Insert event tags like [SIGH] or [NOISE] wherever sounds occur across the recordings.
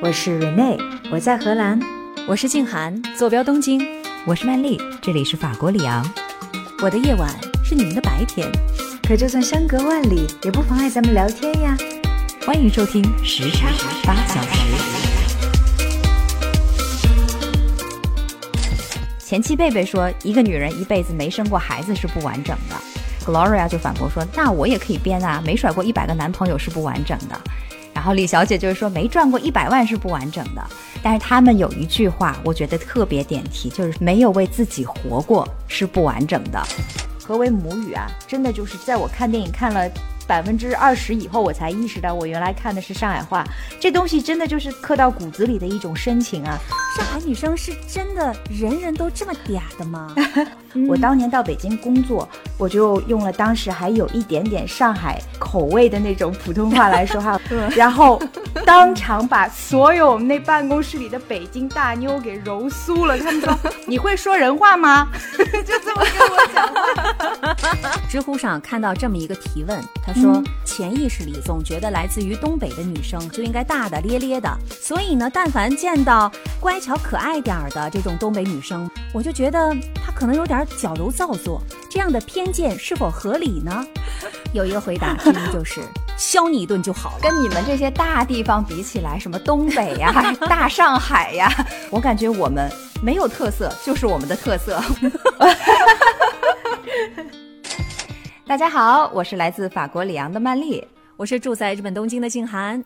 我是 Rene，我在荷兰；我是静涵，坐标东京；我是曼丽，这里是法国里昂。我的夜晚是你们的白天，可就算相隔万里，也不妨碍咱们聊天呀。欢迎收听时差八小时。前妻贝贝说，一个女人一辈子没生过孩子是不完整的。Gloria 就反驳说，那我也可以编啊，没甩过一百个男朋友是不完整的。后李小姐就是说，没赚过一百万是不完整的。但是他们有一句话，我觉得特别点题，就是没有为自己活过是不完整的。何为母语啊？真的就是在我看电影看了百分之二十以后，我才意识到我原来看的是上海话。这东西真的就是刻到骨子里的一种深情啊！上海女生是真的人人都这么嗲的吗？我当年到北京工作，我就用了当时还有一点点上海口味的那种普通话来说话，[LAUGHS] 然后当场把所有我们那办公室里的北京大妞给揉酥了。他们说：“你会说人话吗？” [LAUGHS] 就这么跟我讲话。[LAUGHS] 知乎上看到这么一个提问，他说：“潜意识里总觉得来自于东北的女生就应该大大咧咧的，所以呢，但凡见到乖巧可爱点儿的这种东北女生，我就觉得她可能有点。”矫揉造作，这样的偏见是否合理呢？[LAUGHS] 有一个回答，其实就是 [LAUGHS] 削你一顿就好了。跟你们这些大地方比起来，什么东北呀、[LAUGHS] 大上海呀，我感觉我们没有特色，就是我们的特色。大家好，我是来自法国里昂的曼丽，我是住在日本东京的静涵，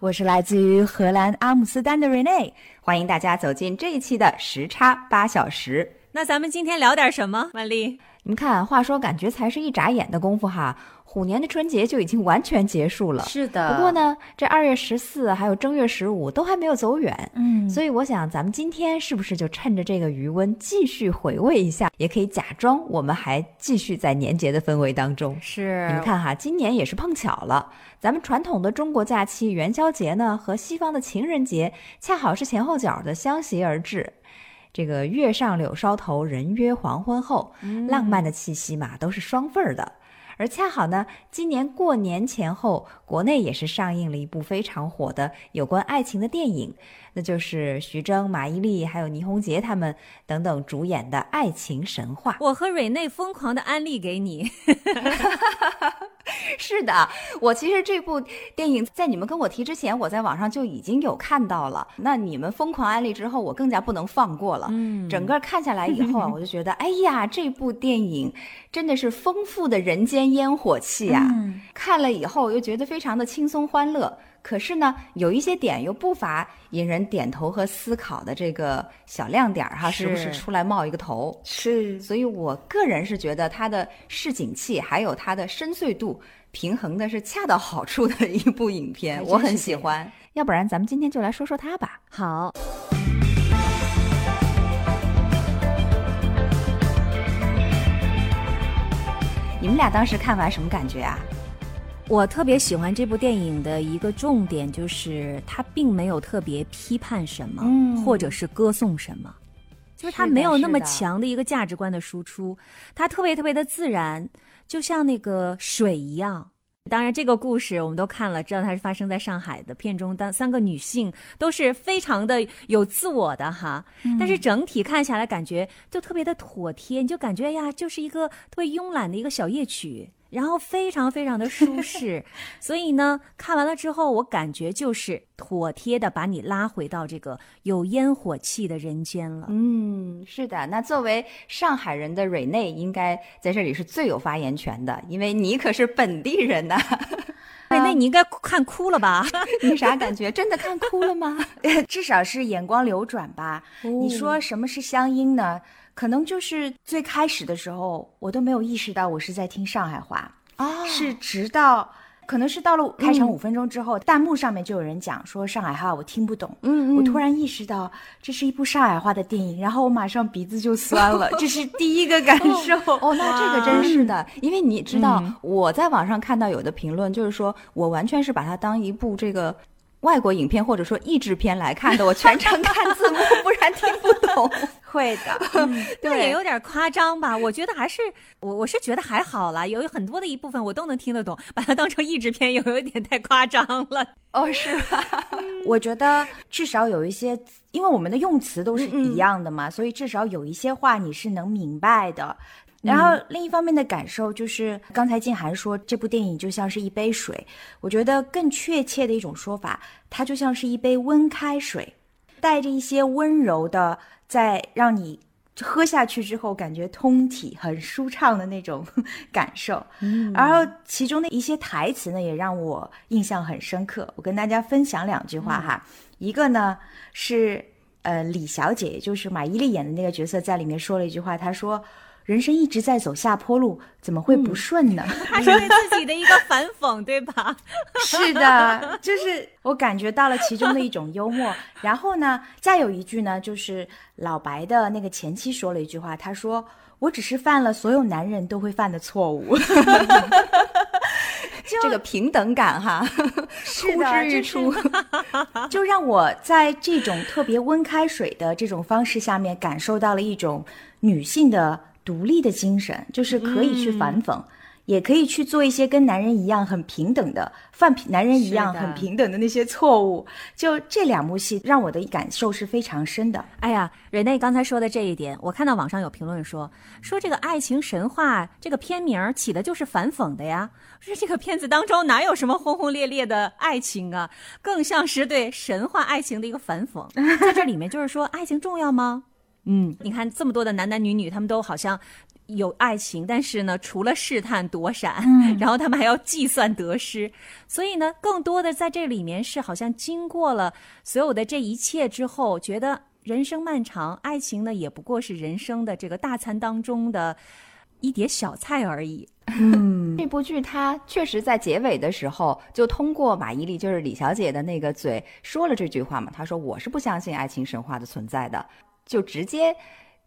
我是来自于荷兰阿姆斯特丹的 Rene。欢迎大家走进这一期的时差八小时。那咱们今天聊点什么，万丽？你们看，话说感觉才是一眨眼的功夫哈，虎年的春节就已经完全结束了。是的。不过呢，这二月十四还有正月十五都还没有走远，嗯，所以我想咱们今天是不是就趁着这个余温继续回味一下，也可以假装我们还继续在年节的氛围当中。是。你们看哈，今年也是碰巧了，咱们传统的中国假期元宵节呢，和西方的情人节恰好是前后脚的相携而至。这个月上柳梢头，人约黄昏后，浪漫的气息嘛，都是双份儿的。而恰好呢，今年过年前后，国内也是上映了一部非常火的有关爱情的电影，那就是徐峥、马伊琍还有倪虹洁他们等等主演的爱情神话。我和蕊内疯狂的安利给你。[LAUGHS] 是的，我其实这部电影在你们跟我提之前，我在网上就已经有看到了。那你们疯狂安利之后，我更加不能放过了。嗯，整个看下来以后啊，[LAUGHS] 我就觉得，哎呀，这部电影真的是丰富的人间烟火气啊！看了以后又觉得非常的轻松欢乐。可是呢，有一些点又不乏引人点头和思考的这个小亮点哈，时不时出来冒一个头。是，所以我个人是觉得它的市井气还有它的深邃度平衡的是恰到好处的一部影片，我很喜欢。要不然咱们今天就来说说它吧。好。你们俩当时看完什么感觉啊？我特别喜欢这部电影的一个重点，就是它并没有特别批判什么，或者是歌颂什么，就是它没有那么强的一个价值观的输出，它特别特别的自然，就像那个水一样。当然，这个故事我们都看了，知道它是发生在上海的。片中当三个女性都是非常的有自我的哈，但是整体看下来感觉就特别的妥帖，你就感觉呀，就是一个特别慵懒的一个小夜曲。然后非常非常的舒适，[LAUGHS] 所以呢，看完了之后，我感觉就是妥帖的把你拉回到这个有烟火气的人间了。嗯，是的。那作为上海人的蕊内，应该在这里是最有发言权的，因为你可是本地人呐。[LAUGHS] 蕊内，你应该看哭了吧？[LAUGHS] 你啥感觉？真的看哭了吗？至少是眼光流转吧。你说什么是乡音呢？可能就是最开始的时候，我都没有意识到我是在听上海话啊，是直到可能是到了开场五分钟之后，弹幕上面就有人讲说上海话我听不懂，嗯嗯，我突然意识到这是一部上海话的电影，然后我马上鼻子就酸了，这是第一个感受。哦，那这个真是的，因为你知道我在网上看到有的评论就是说我完全是把它当一部这个。外国影片或者说译制片来看的，我全程看字幕，[LAUGHS] 不然听不懂。[LAUGHS] 会的，[LAUGHS] 那也有点夸张吧？我觉得还是我我是觉得还好啦，有很多的一部分我都能听得懂，把它当成译制片又有点太夸张了。哦，是吧？我觉得至少有一些，因为我们的用词都是一样的嘛，所以至少有一些话你是能明白的。然后另一方面的感受就是，刚才静涵说这部电影就像是一杯水，我觉得更确切的一种说法，它就像是一杯温开水，带着一些温柔的，在让你喝下去之后感觉通体很舒畅的那种 [LAUGHS] 感受。嗯，然后其中的一些台词呢，也让我印象很深刻。我跟大家分享两句话哈，一个呢是呃李小姐，也就是马伊琍演的那个角色，在里面说了一句话，她说。人生一直在走下坡路，怎么会不顺呢？[LAUGHS] 他是对自己的一个反讽，对吧？[LAUGHS] 是的，就是我感觉到了其中的一种幽默。然后呢，再有一句呢，就是老白的那个前妻说了一句话，他说：“我只是犯了所有男人都会犯的错误。[LAUGHS] ”这个平等感哈，呼之欲出，就让我在这种特别温开水的这种方式下面，感受到了一种女性的。独立的精神就是可以去反讽，也可以去做一些跟男人一样很平等的犯男人一样很平等的那些错误。就这两部戏让我的感受是非常深的。哎呀，瑞内刚才说的这一点，我看到网上有评论说，说这个《爱情神话》这个片名起的就是反讽的呀。说这个片子当中哪有什么轰轰烈烈的爱情啊，更像是对神话爱情的一个反讽。在这里面就是说，爱情重要吗？嗯，你看这么多的男男女女，他们都好像有爱情，但是呢，除了试探躲闪，[LAUGHS] 然后他们还要计算得失，所以呢，更多的在这里面是好像经过了所有的这一切之后，觉得人生漫长，爱情呢也不过是人生的这个大餐当中的一碟小菜而已。嗯，[LAUGHS] 这部剧它确实在结尾的时候就通过马伊琍，就是李小姐的那个嘴说了这句话嘛，她说我是不相信爱情神话的存在的。就直接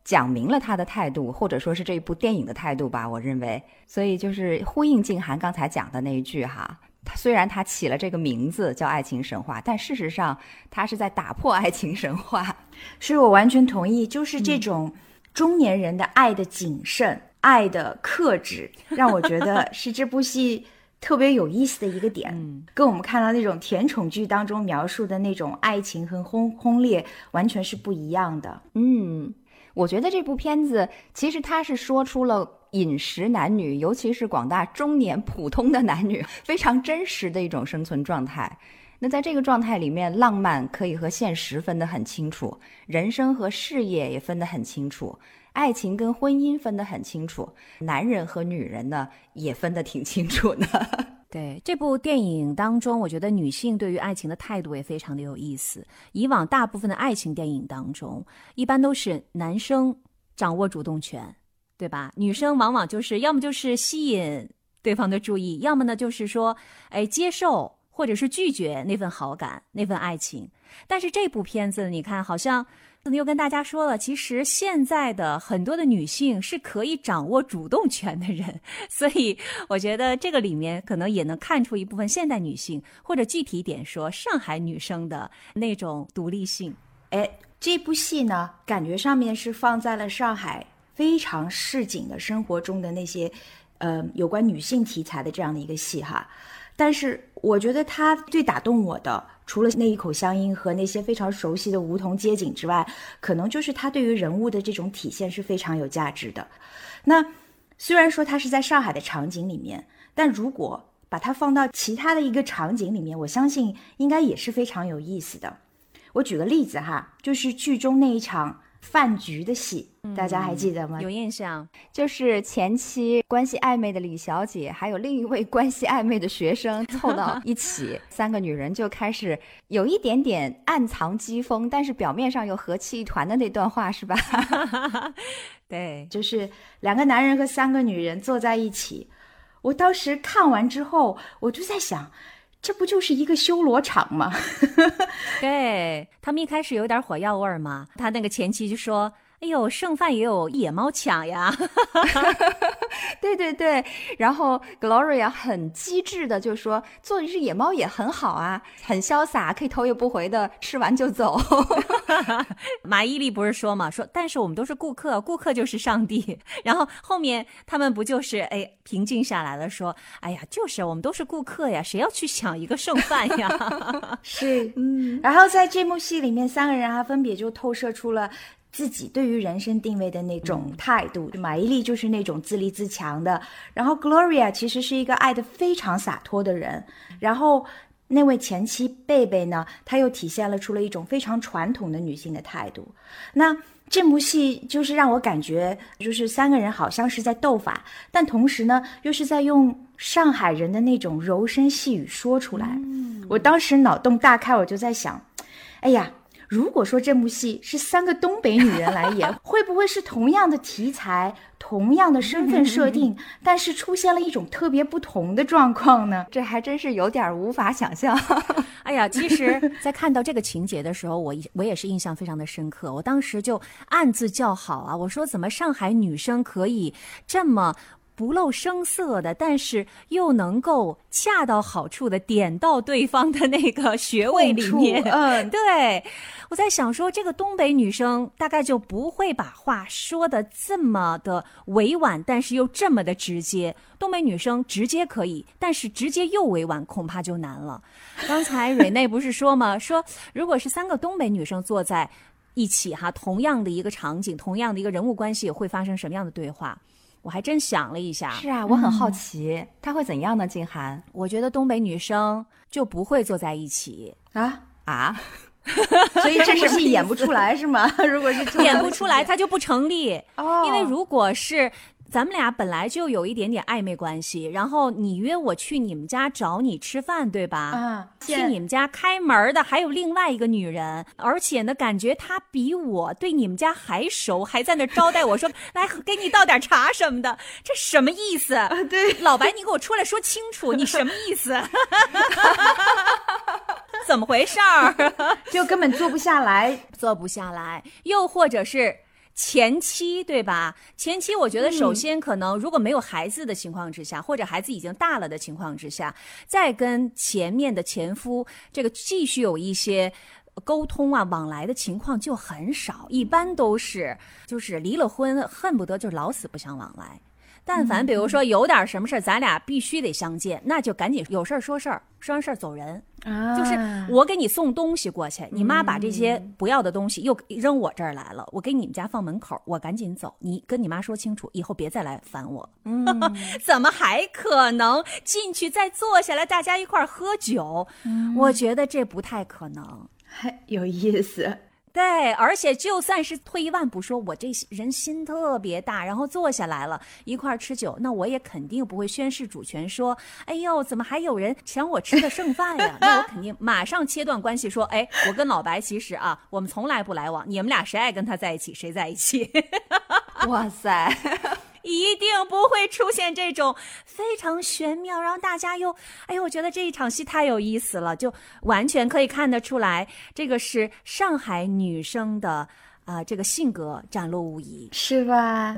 讲明了他的态度，或者说是这一部电影的态度吧。我认为，所以就是呼应静涵刚才讲的那一句哈。他虽然他起了这个名字叫爱情神话，但事实上他是在打破爱情神话。[LAUGHS] 是我完全同意，就是这种中年人的爱的谨慎、爱的克制，让我觉得是这部戏。特别有意思的一个点，嗯跟我们看到那种甜宠剧当中描述的那种爱情和轰轰烈完全是不一样的。嗯，我觉得这部片子其实它是说出了饮食男女，尤其是广大中年普通的男女非常真实的一种生存状态。那在这个状态里面，浪漫可以和现实分得很清楚，人生和事业也分得很清楚。爱情跟婚姻分得很清楚，男人和女人呢也分得挺清楚的。[LAUGHS] 对这部电影当中，我觉得女性对于爱情的态度也非常的有意思。以往大部分的爱情电影当中，一般都是男生掌握主动权，对吧？女生往往就是要么就是吸引对方的注意，要么呢就是说，哎，接受或者是拒绝那份好感、那份爱情。但是这部片子，你看好像。又跟大家说了，其实现在的很多的女性是可以掌握主动权的人，[LAUGHS] 所以我觉得这个里面可能也能看出一部分现代女性，或者具体点说，上海女生的那种独立性。哎，这部戏呢，感觉上面是放在了上海非常市井的生活中的那些，呃，有关女性题材的这样的一个戏哈。但是我觉得它最打动我的。除了那一口乡音和那些非常熟悉的梧桐街景之外，可能就是他对于人物的这种体现是非常有价值的。那虽然说他是在上海的场景里面，但如果把它放到其他的一个场景里面，我相信应该也是非常有意思的。我举个例子哈，就是剧中那一场。饭局的戏，大家还记得吗？有印象，就是前期关系暧昧的李小姐，还有另一位关系暧昧的学生 [LAUGHS] 凑到一起，三个女人就开始有一点点暗藏机锋，但是表面上又和气一团的那段话，是吧？[LAUGHS] [LAUGHS] 对，就是两个男人和三个女人坐在一起，我当时看完之后，我就在想。这不就是一个修罗场吗？[LAUGHS] 对他们一开始有点火药味儿嘛。他那个前妻就说：“哎呦，剩饭也有野猫抢呀！[LAUGHS] 对对对，然后 Gloria 很机智的就说：“做一只野猫也很好啊，很潇洒，可以头也不回的吃完就走。[LAUGHS] ”马伊琍不是说嘛，说但是我们都是顾客，顾客就是上帝。[LAUGHS] 然后后面他们不就是哎平静下来了，说：“哎呀，就是我们都是顾客呀，谁要去抢一个剩饭呀？”是，嗯。然后在这幕戏里面，三个人啊分别就透射出了。自己对于人生定位的那种态度，马伊琍就是那种自立自强的，然后 Gloria 其实是一个爱的非常洒脱的人，然后那位前妻贝贝呢，她又体现了出了一种非常传统的女性的态度。那这部戏就是让我感觉，就是三个人好像是在斗法，但同时呢，又是在用上海人的那种柔声细语说出来。我当时脑洞大开，我就在想，哎呀。如果说这部戏是三个东北女人来演，[LAUGHS] 会不会是同样的题材、同样的身份设定，但是出现了一种特别不同的状况呢？这还真是有点无法想象。[LAUGHS] 哎呀，其实，在看到这个情节的时候，我我也是印象非常的深刻。我当时就暗自叫好啊，我说怎么上海女生可以这么。不露声色的，但是又能够恰到好处的点到对方的那个穴位里面。[LAUGHS] 嗯，[LAUGHS] 对，我在想说，这个东北女生大概就不会把话说的这么的委婉，但是又这么的直接。东北女生直接可以，但是直接又委婉，恐怕就难了。[LAUGHS] 刚才蕊内不是说吗？说如果是三个东北女生坐在一起，哈，同样的一个场景，同样的一个人物关系，会发生什么样的对话？我还真想了一下，是啊，我很好奇他会怎样呢？静涵，我觉得东北女生就不会坐在一起啊 [LAUGHS] 啊，所以这是演不出来是吗？[LAUGHS] 如果是演不出来，它就不成立哦，因为如果是。咱们俩本来就有一点点暧昧关系，然后你约我去你们家找你吃饭，对吧？啊，去你们家开门的还有另外一个女人，而且呢，感觉她比我对你们家还熟，还在那招待我说 [LAUGHS] 来给你倒点茶什么的，这什么意思？对，老白，你给我出来说清楚，你什么意思？[LAUGHS] 怎么回事儿？[LAUGHS] 就根本坐不下来，坐不下来，又或者是。前妻对吧？前妻，我觉得首先可能如果没有孩子的情况之下，或者孩子已经大了的情况之下，再跟前面的前夫这个继续有一些沟通啊往来的情况就很少，一般都是就是离了婚，恨不得就老死不相往来。但凡比如说有点什么事儿，咱俩必须得相见，那就赶紧有事儿说事儿，说完事儿走人。啊，就是我给你送东西过去，你妈把这些不要的东西又扔我这儿来了，我给你们家放门口，我赶紧走。你跟你妈说清楚，以后别再来烦我。嗯，[LAUGHS] 怎么还可能进去再坐下来，大家一块儿喝酒？我觉得这不太可能，有意思。对，而且就算是退一万步说，我这人心特别大，然后坐下来了一块儿吃酒，那我也肯定不会宣誓主权，说，哎呦，怎么还有人抢我吃的剩饭呀？那我肯定 [LAUGHS] 马上切断关系，说，哎，我跟老白其实啊，我们从来不来往，你们俩谁爱跟他在一起，谁在一起。[LAUGHS] 哇塞！一定不会出现这种非常玄妙，然后大家又，哎呦，我觉得这一场戏太有意思了，就完全可以看得出来，这个是上海女生的啊，这个性格展露无遗，是吧？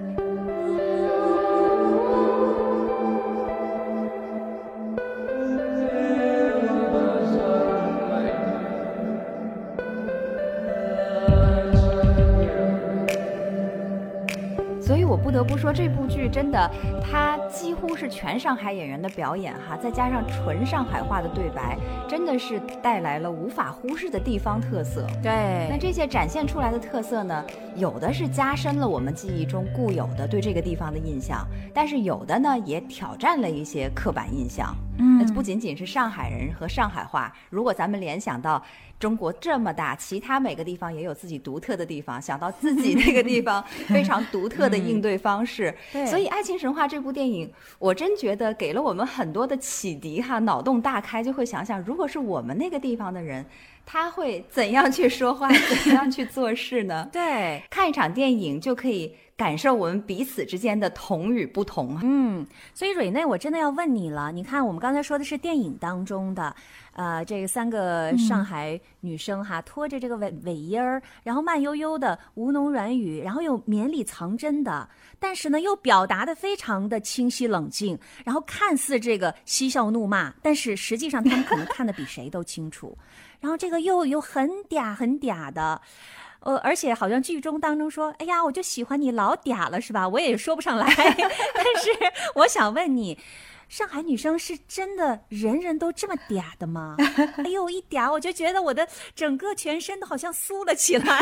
不得不说，这部剧真的，它几乎是全上海演员的表演哈，再加上纯上海话的对白，真的是带来了无法忽视的地方特色。对，那这些展现出来的特色呢，有的是加深了我们记忆中固有的对这个地方的印象，但是有的呢，也挑战了一些刻板印象。嗯，不仅仅是上海人和上海话，如果咱们联想到。中国这么大，其他每个地方也有自己独特的地方。想到自己那个地方 [LAUGHS] 非常独特的应对方式，对所以《爱情神话》这部电影，我真觉得给了我们很多的启迪哈，脑洞大开，就会想想，如果是我们那个地方的人，他会怎样去说话，[LAUGHS] 怎样去做事呢？对，看一场电影就可以感受我们彼此之间的同与不同。嗯，所以蕊内，我真的要问你了。你看，我们刚才说的是电影当中的，呃，这三个上海女生哈，拖着这个尾尾音儿，然后慢悠悠的吴侬软语，然后又绵里藏针的，但是呢，又表达的非常的清晰冷静，然后看似这个嬉笑怒骂，但是实际上他们可能看的比谁都清楚。[LAUGHS] 然后这个又有很嗲很嗲的，呃，而且好像剧中当中说，哎呀，我就喜欢你老嗲了，是吧？我也说不上来，[LAUGHS] 但是我想问你，上海女生是真的人人都这么嗲的吗？[LAUGHS] 哎呦，一嗲我就觉得我的整个全身都好像酥了起来。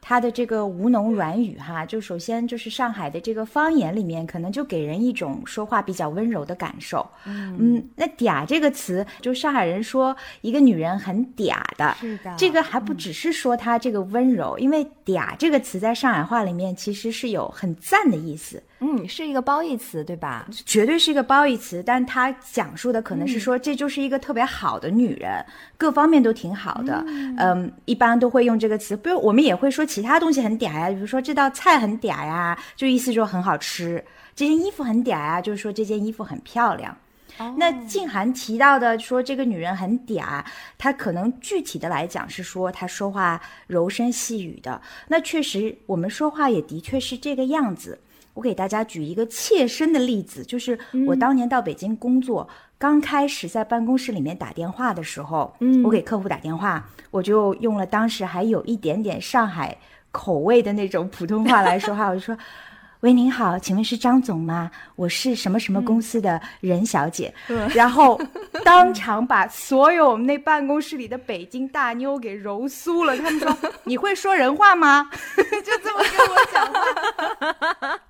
他的这个吴侬软语哈，就首先就是上海的这个方言里面，可能就给人一种说话比较温柔的感受。嗯，那嗲这个词，就上海人说一个女人很嗲的，是的，这个还不只是说她这个温柔，因为嗲这个词在上海话里面其实是有很赞的意思。嗯，是一个褒义词，对吧？绝对是一个褒义词，但它讲述的可能是说，这就是一个特别好的女人，各方面都挺好的。嗯，一般都会用这个词，比如我们也会说其他东西很嗲呀，比如说这道菜很嗲呀，就意思说很好吃；这件衣服很嗲呀，就是说这件衣服很漂亮。那静涵提到的说这个女人很嗲，她可能具体的来讲是说她说话柔声细语的。那确实，我们说话也的确是这个样子。我给大家举一个切身的例子，就是我当年到北京工作，刚开始在办公室里面打电话的时候，嗯，我给客户打电话，我就用了当时还有一点点上海口味的那种普通话来说话，我就说。喂，您好，请问是张总吗？我是什么什么公司的任小姐，然后当场把所有我们那办公室里的北京大妞给揉酥了。他们说：“你会说人话吗？” [LAUGHS] 就这么跟我讲话。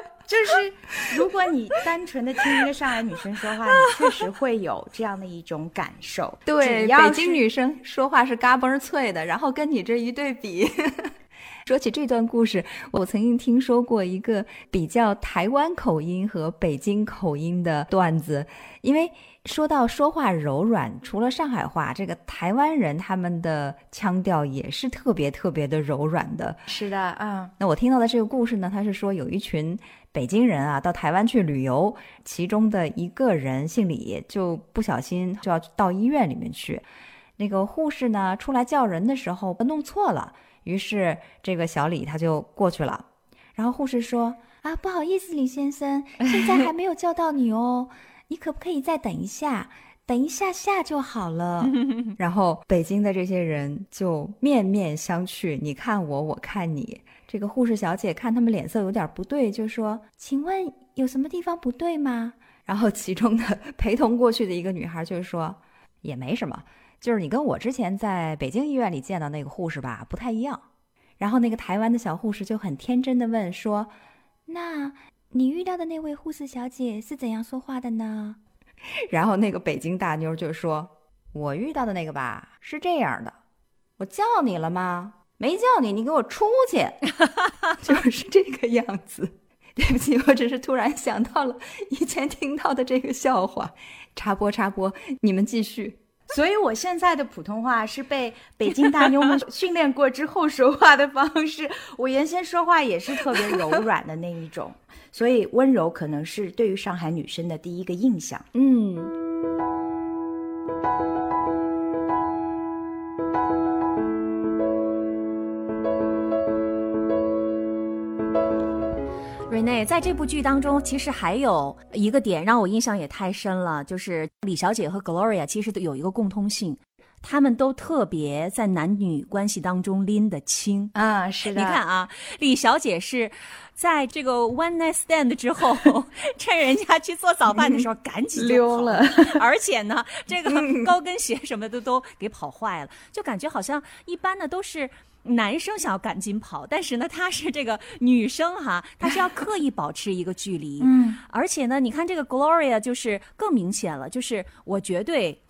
[LAUGHS] 就是如果你单纯的听一个上海女生说话，你确实会有这样的一种感受。对，北京女生说话是嘎嘣脆的，然后跟你这一对比。说起这段故事，我曾经听说过一个比较台湾口音和北京口音的段子。因为说到说话柔软，除了上海话，这个台湾人他们的腔调也是特别特别的柔软的。是的，嗯。那我听到的这个故事呢，他是说有一群北京人啊到台湾去旅游，其中的一个人姓李，就不小心就要到医院里面去，那个护士呢出来叫人的时候弄错了。于是，这个小李他就过去了，然后护士说：“啊，不好意思，李先生，现在还没有叫到你哦，你可不可以再等一下？等一下下就好了。[LAUGHS] ”然后北京的这些人就面面相觑，你看我，我看你。这个护士小姐看他们脸色有点不对，就说：“请问有什么地方不对吗？”然后其中的陪同过去的一个女孩就说：“也没什么。”就是你跟我之前在北京医院里见到那个护士吧，不太一样。然后那个台湾的小护士就很天真的问说：“那你遇到的那位护士小姐是怎样说话的呢？” [LAUGHS] 然后那个北京大妞就说：“我遇到的那个吧是这样的，我叫你了吗？没叫你，你给我出去。[LAUGHS] ”就是这个样子。对不起，我只是突然想到了以前听到的这个笑话。插播插播，你们继续。所以，我现在的普通话是被北京大妞们训练过之后说话的方式。我原先说话也是特别柔软的那一种，所以温柔可能是对于上海女生的第一个印象。嗯。内在这部剧当中，其实还有一个点让我印象也太深了，就是李小姐和 Gloria 其实都有一个共通性，他们都特别在男女关系当中拎得清啊。是的，你看啊，李小姐是在这个 one night stand 之后，[LAUGHS] 趁人家去做早饭的时候赶紧溜了，而且呢，[LAUGHS] 这个高跟鞋什么的都给跑坏了，就感觉好像一般的都是。男生想要赶紧跑，但是呢，她是这个女生哈，[LAUGHS] 她是要刻意保持一个距离。嗯，而且呢，你看这个 Gloria 就是更明显了，就是我绝对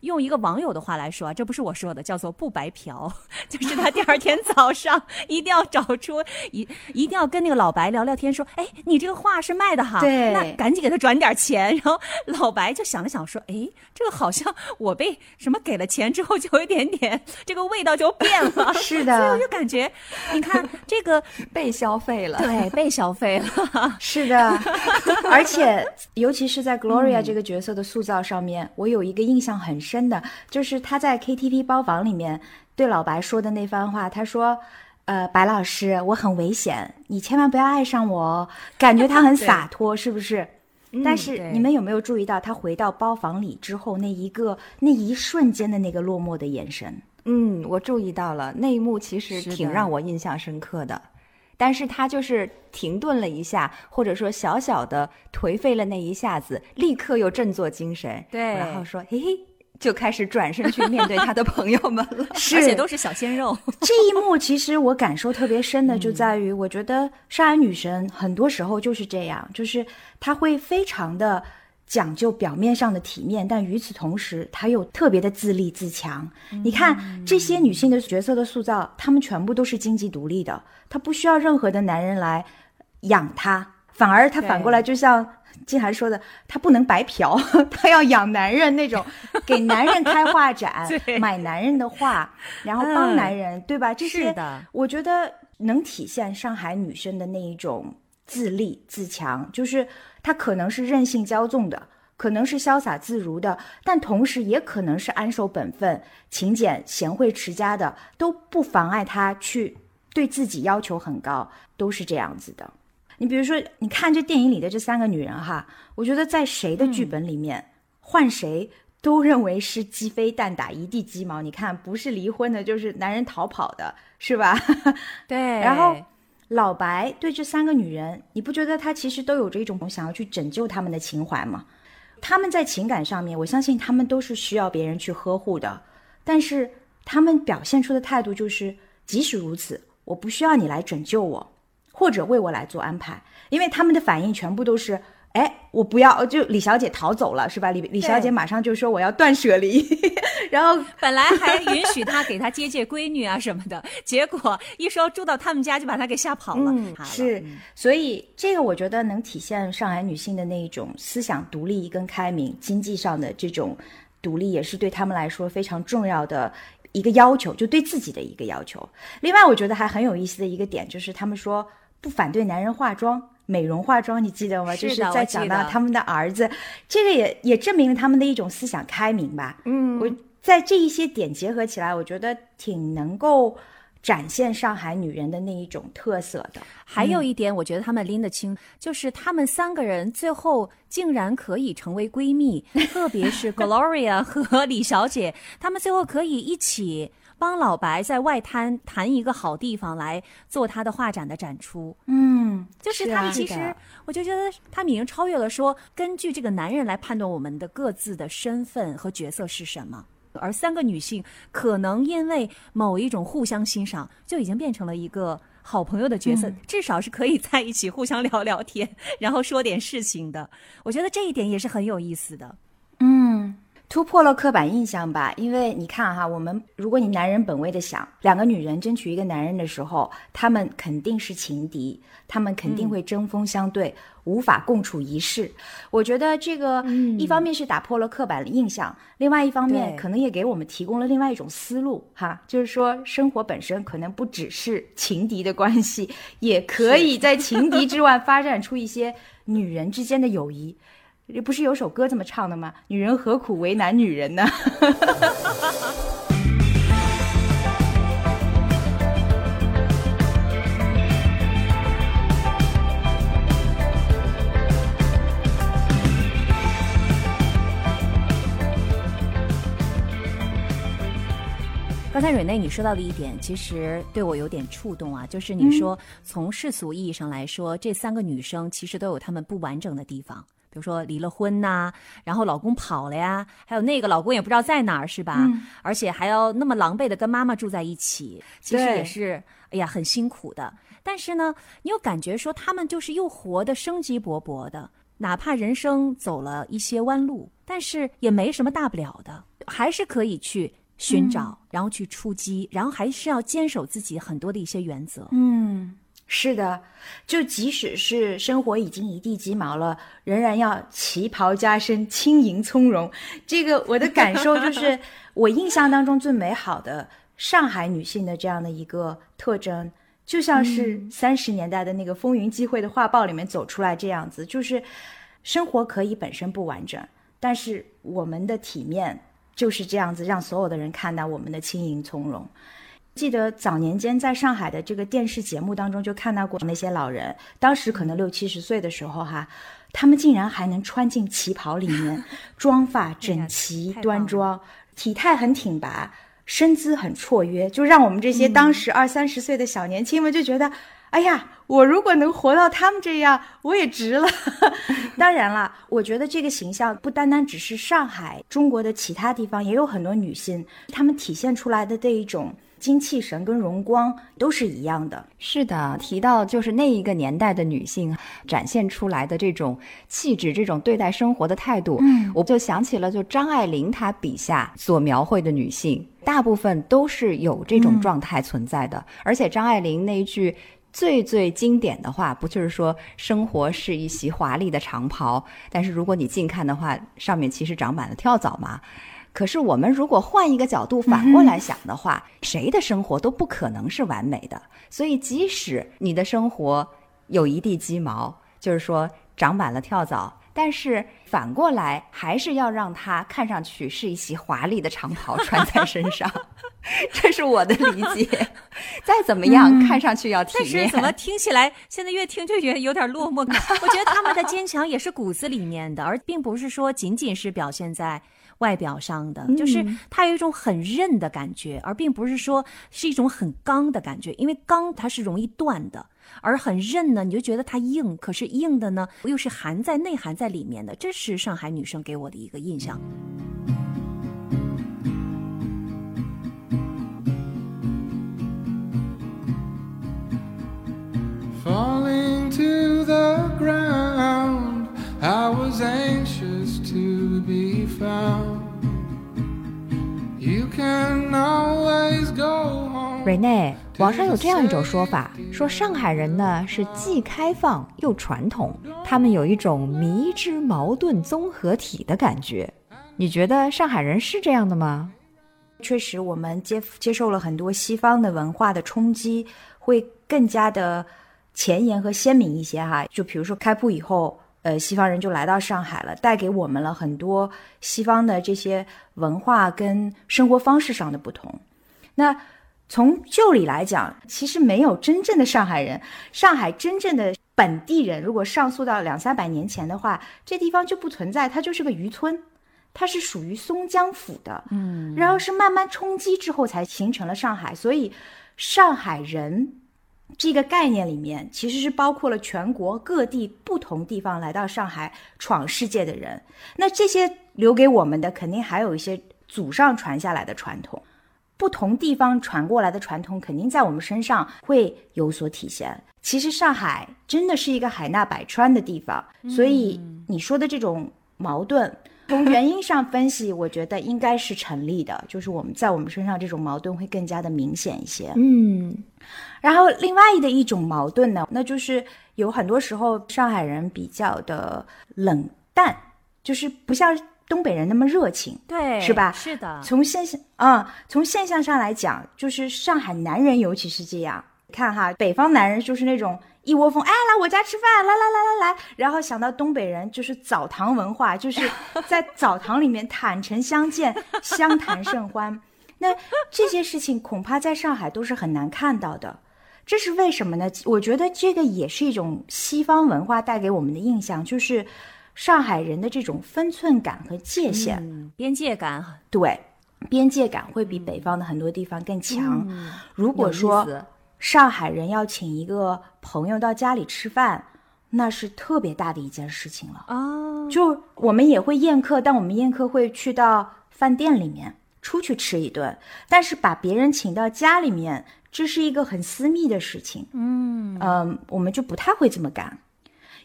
用一个网友的话来说，这不是我说的，叫做不白嫖，[LAUGHS] 就是他第二天 [LAUGHS] 早上一定要找出一一定要跟那个老白聊聊天，说，哎，你这个画是卖的哈，对，那赶紧给他转点钱。然后老白就想了想说，哎，这个好像我被什么给了钱之后就有一点点这个味道就变了，[LAUGHS] 是的，所以我就感觉，你看这个被消费了，对，被消费了，是的，而且尤其是在 Gloria 这个角色的塑造上面，我有一个印象很。深的，就是他在 KTV 包房里面对老白说的那番话。他说：“呃，白老师，我很危险，你千万不要爱上我哦。”感觉他很 [LAUGHS] 洒脱，是不是？但是你们有没有注意到，他回到包房里之后那一个那一瞬间的那个落寞的眼神？嗯，我注意到了那一幕，其实挺让我印象深刻的。但是他就是停顿了一下，或者说小小的颓废了那一下子，立刻又振作精神，对，然后说：“嘿嘿。”就开始转身去面对他的朋友们了，[LAUGHS] 而且都是小鲜肉。[LAUGHS] 这一幕其实我感受特别深的就在于，我觉得上海女神很多时候就是这样，就是她会非常的讲究表面上的体面，但与此同时，她又特别的自立自强。你看这些女性的角色的塑造，她们全部都是经济独立的，她不需要任何的男人来养她，反而她反过来就像。静涵说的，她不能白嫖，[LAUGHS] 她要养男人那种，给男人开画展，[LAUGHS] 买男人的画，然后帮男人，对吧？这些我觉得能体现上海女生的那一种自立自强，就是她可能是任性骄纵的，可能是潇洒自如的，但同时也可能是安守本分、勤俭贤惠持家的，都不妨碍她去对自己要求很高，都是这样子的。你比如说，你看这电影里的这三个女人哈，我觉得在谁的剧本里面，换谁都认为是鸡飞蛋打一地鸡毛。你看，不是离婚的，就是男人逃跑的，是吧？[LAUGHS] 对。然后老白对这三个女人，你不觉得他其实都有着一种想要去拯救他们的情怀吗？他们在情感上面，我相信他们都是需要别人去呵护的，但是他们表现出的态度就是，即使如此，我不需要你来拯救我。或者为我来做安排，因为他们的反应全部都是，哎，我不要，就李小姐逃走了，是吧？李李小姐马上就说我要断舍离，[LAUGHS] 然后本来还允许他给她接接闺女啊什么的，结果一说住到他们家就把她给吓跑了。是，所以这个我觉得能体现上海女性的那一种思想独立跟开明，经济上的这种独立，也是对他们来说非常重要的。一个要求，就对自己的一个要求。另外，我觉得还很有意思的一个点，就是他们说不反对男人化妆、美容化妆，你记得吗？就是在讲到他们的儿子，这个也也证明了他们的一种思想开明吧。嗯，我在这一些点结合起来，我觉得挺能够。展现上海女人的那一种特色的，还有一点，我觉得他们拎得清，就是他们三个人最后竟然可以成为闺蜜，特别是 Gloria 和李小姐，他们最后可以一起帮老白在外滩谈一个好地方来做他的画展的展出。嗯，就是他们其实，我就觉得他们已经超越了说根据这个男人来判断我们的各自的身份和角色是什么。而三个女性可能因为某一种互相欣赏，就已经变成了一个好朋友的角色，至少是可以在一起互相聊聊天，然后说点事情的。我觉得这一点也是很有意思的。嗯。突破了刻板印象吧，因为你看哈，我们如果你男人本位的想，两个女人争取一个男人的时候，他们肯定是情敌，他们肯定会针锋相对，无法共处一室。我觉得这个一方面是打破了刻板的印象，另外一方面可能也给我们提供了另外一种思路哈，就是说生活本身可能不只是情敌的关系，也可以在情敌之外发展出一些女人之间的友谊。不是有首歌这么唱的吗？女人何苦为难女人呢？[LAUGHS] 刚才蕊内你说到的一点，其实对我有点触动啊，就是你说从世俗意义上来说，这三个女生其实都有她们不完整的地方。比如说离了婚呐，然后老公跑了呀，还有那个老公也不知道在哪儿，是吧？而且还要那么狼狈的跟妈妈住在一起，其实也是哎呀很辛苦的。但是呢，你又感觉说他们就是又活得生机勃勃的，哪怕人生走了一些弯路，但是也没什么大不了的，还是可以去寻找，然后去出击，然后还是要坚守自己很多的一些原则。嗯，是的，就即使是生活已经一地鸡毛了，仍然要旗袍加身，轻盈从容。这个我的感受就 [LAUGHS] 是，我印象当中最美好的上海女性的这样的一个特征。就像是三十年代的那个风云际会的画报里面走出来这样子，就是生活可以本身不完整，但是我们的体面就是这样子，让所有的人看到我们的轻盈从容。记得早年间在上海的这个电视节目当中就看到过那些老人，当时可能六七十岁的时候哈，他们竟然还能穿进旗袍里面，[LAUGHS] 妆发整齐端庄，体态很挺拔。身姿很绰约，就让我们这些当时二三十岁的小年轻们就觉得，哎呀，我如果能活到他们这样，我也值了。[LAUGHS] 当然了，我觉得这个形象不单单只是上海，中国的其他地方也有很多女性，她们体现出来的这一种。精气神跟荣光都是一样的。是的，提到就是那一个年代的女性展现出来的这种气质，这种对待生活的态度，嗯，我就想起了就张爱玲她笔下所描绘的女性，大部分都是有这种状态存在的。而且张爱玲那一句最最经典的话，不就是说生活是一袭华丽的长袍，但是如果你近看的话，上面其实长满了跳蚤吗？可是，我们如果换一个角度反过来想的话，谁的生活都不可能是完美的。所以，即使你的生活有一地鸡毛，就是说长满了跳蚤，但是反过来还是要让它看上去是一袭华丽的长袍穿在身上。[LAUGHS] 这是我的理解。[LAUGHS] 再怎么样，看上去要体面。但是怎么听起来，现在越听就觉得有点落寞感。[LAUGHS] 我觉得他们的坚强也是骨子里面的，而并不是说仅仅是表现在。外表上的，就是它有一种很韧的感觉，而并不是说是一种很刚的感觉，因为刚它是容易断的，而很韧呢，你就觉得它硬，可是硬的呢，又是含在内涵在里面的，这是上海女生给我的一个印象。Falling to the ground, I was anxious to be. 瑞内，网上有这样一种说法，说上海人呢是既开放又传统，他们有一种迷之矛盾综合体的感觉。你觉得上海人是这样的吗？确实，我们接接受了很多西方的文化的冲击，会更加的前沿和鲜明一些哈。就比如说开埠以后。呃，西方人就来到上海了，带给我们了很多西方的这些文化跟生活方式上的不同。那从旧里来讲，其实没有真正的上海人。上海真正的本地人，如果上溯到两三百年前的话，这地方就不存在，它就是个渔村，它是属于松江府的。嗯，然后是慢慢冲击之后才形成了上海，所以上海人。这个概念里面其实是包括了全国各地不同地方来到上海闯世界的人。那这些留给我们的肯定还有一些祖上传下来的传统，不同地方传过来的传统肯定在我们身上会有所体现。其实上海真的是一个海纳百川的地方，所以你说的这种矛盾。从原因上分析，我觉得应该是成立的，[LAUGHS] 就是我们在我们身上这种矛盾会更加的明显一些。嗯，然后另外的一种矛盾呢，那就是有很多时候上海人比较的冷淡，就是不像东北人那么热情，对，是吧？是的。从现象啊，从现象上来讲，就是上海男人尤其是这样。看哈，北方男人就是那种。一窝蜂，哎，来我家吃饭，来来来来来，然后想到东北人就是澡堂文化，就是 [LAUGHS] 在澡堂里面坦诚相见，相谈甚欢。那这些事情恐怕在上海都是很难看到的，这是为什么呢？我觉得这个也是一种西方文化带给我们的印象，就是上海人的这种分寸感和界限、边界感，对，边界感会比北方的很多地方更强。如果说。上海人要请一个朋友到家里吃饭，那是特别大的一件事情了哦。就我们也会宴客，但我们宴客会去到饭店里面出去吃一顿，但是把别人请到家里面，这是一个很私密的事情。嗯嗯，我们就不太会这么干，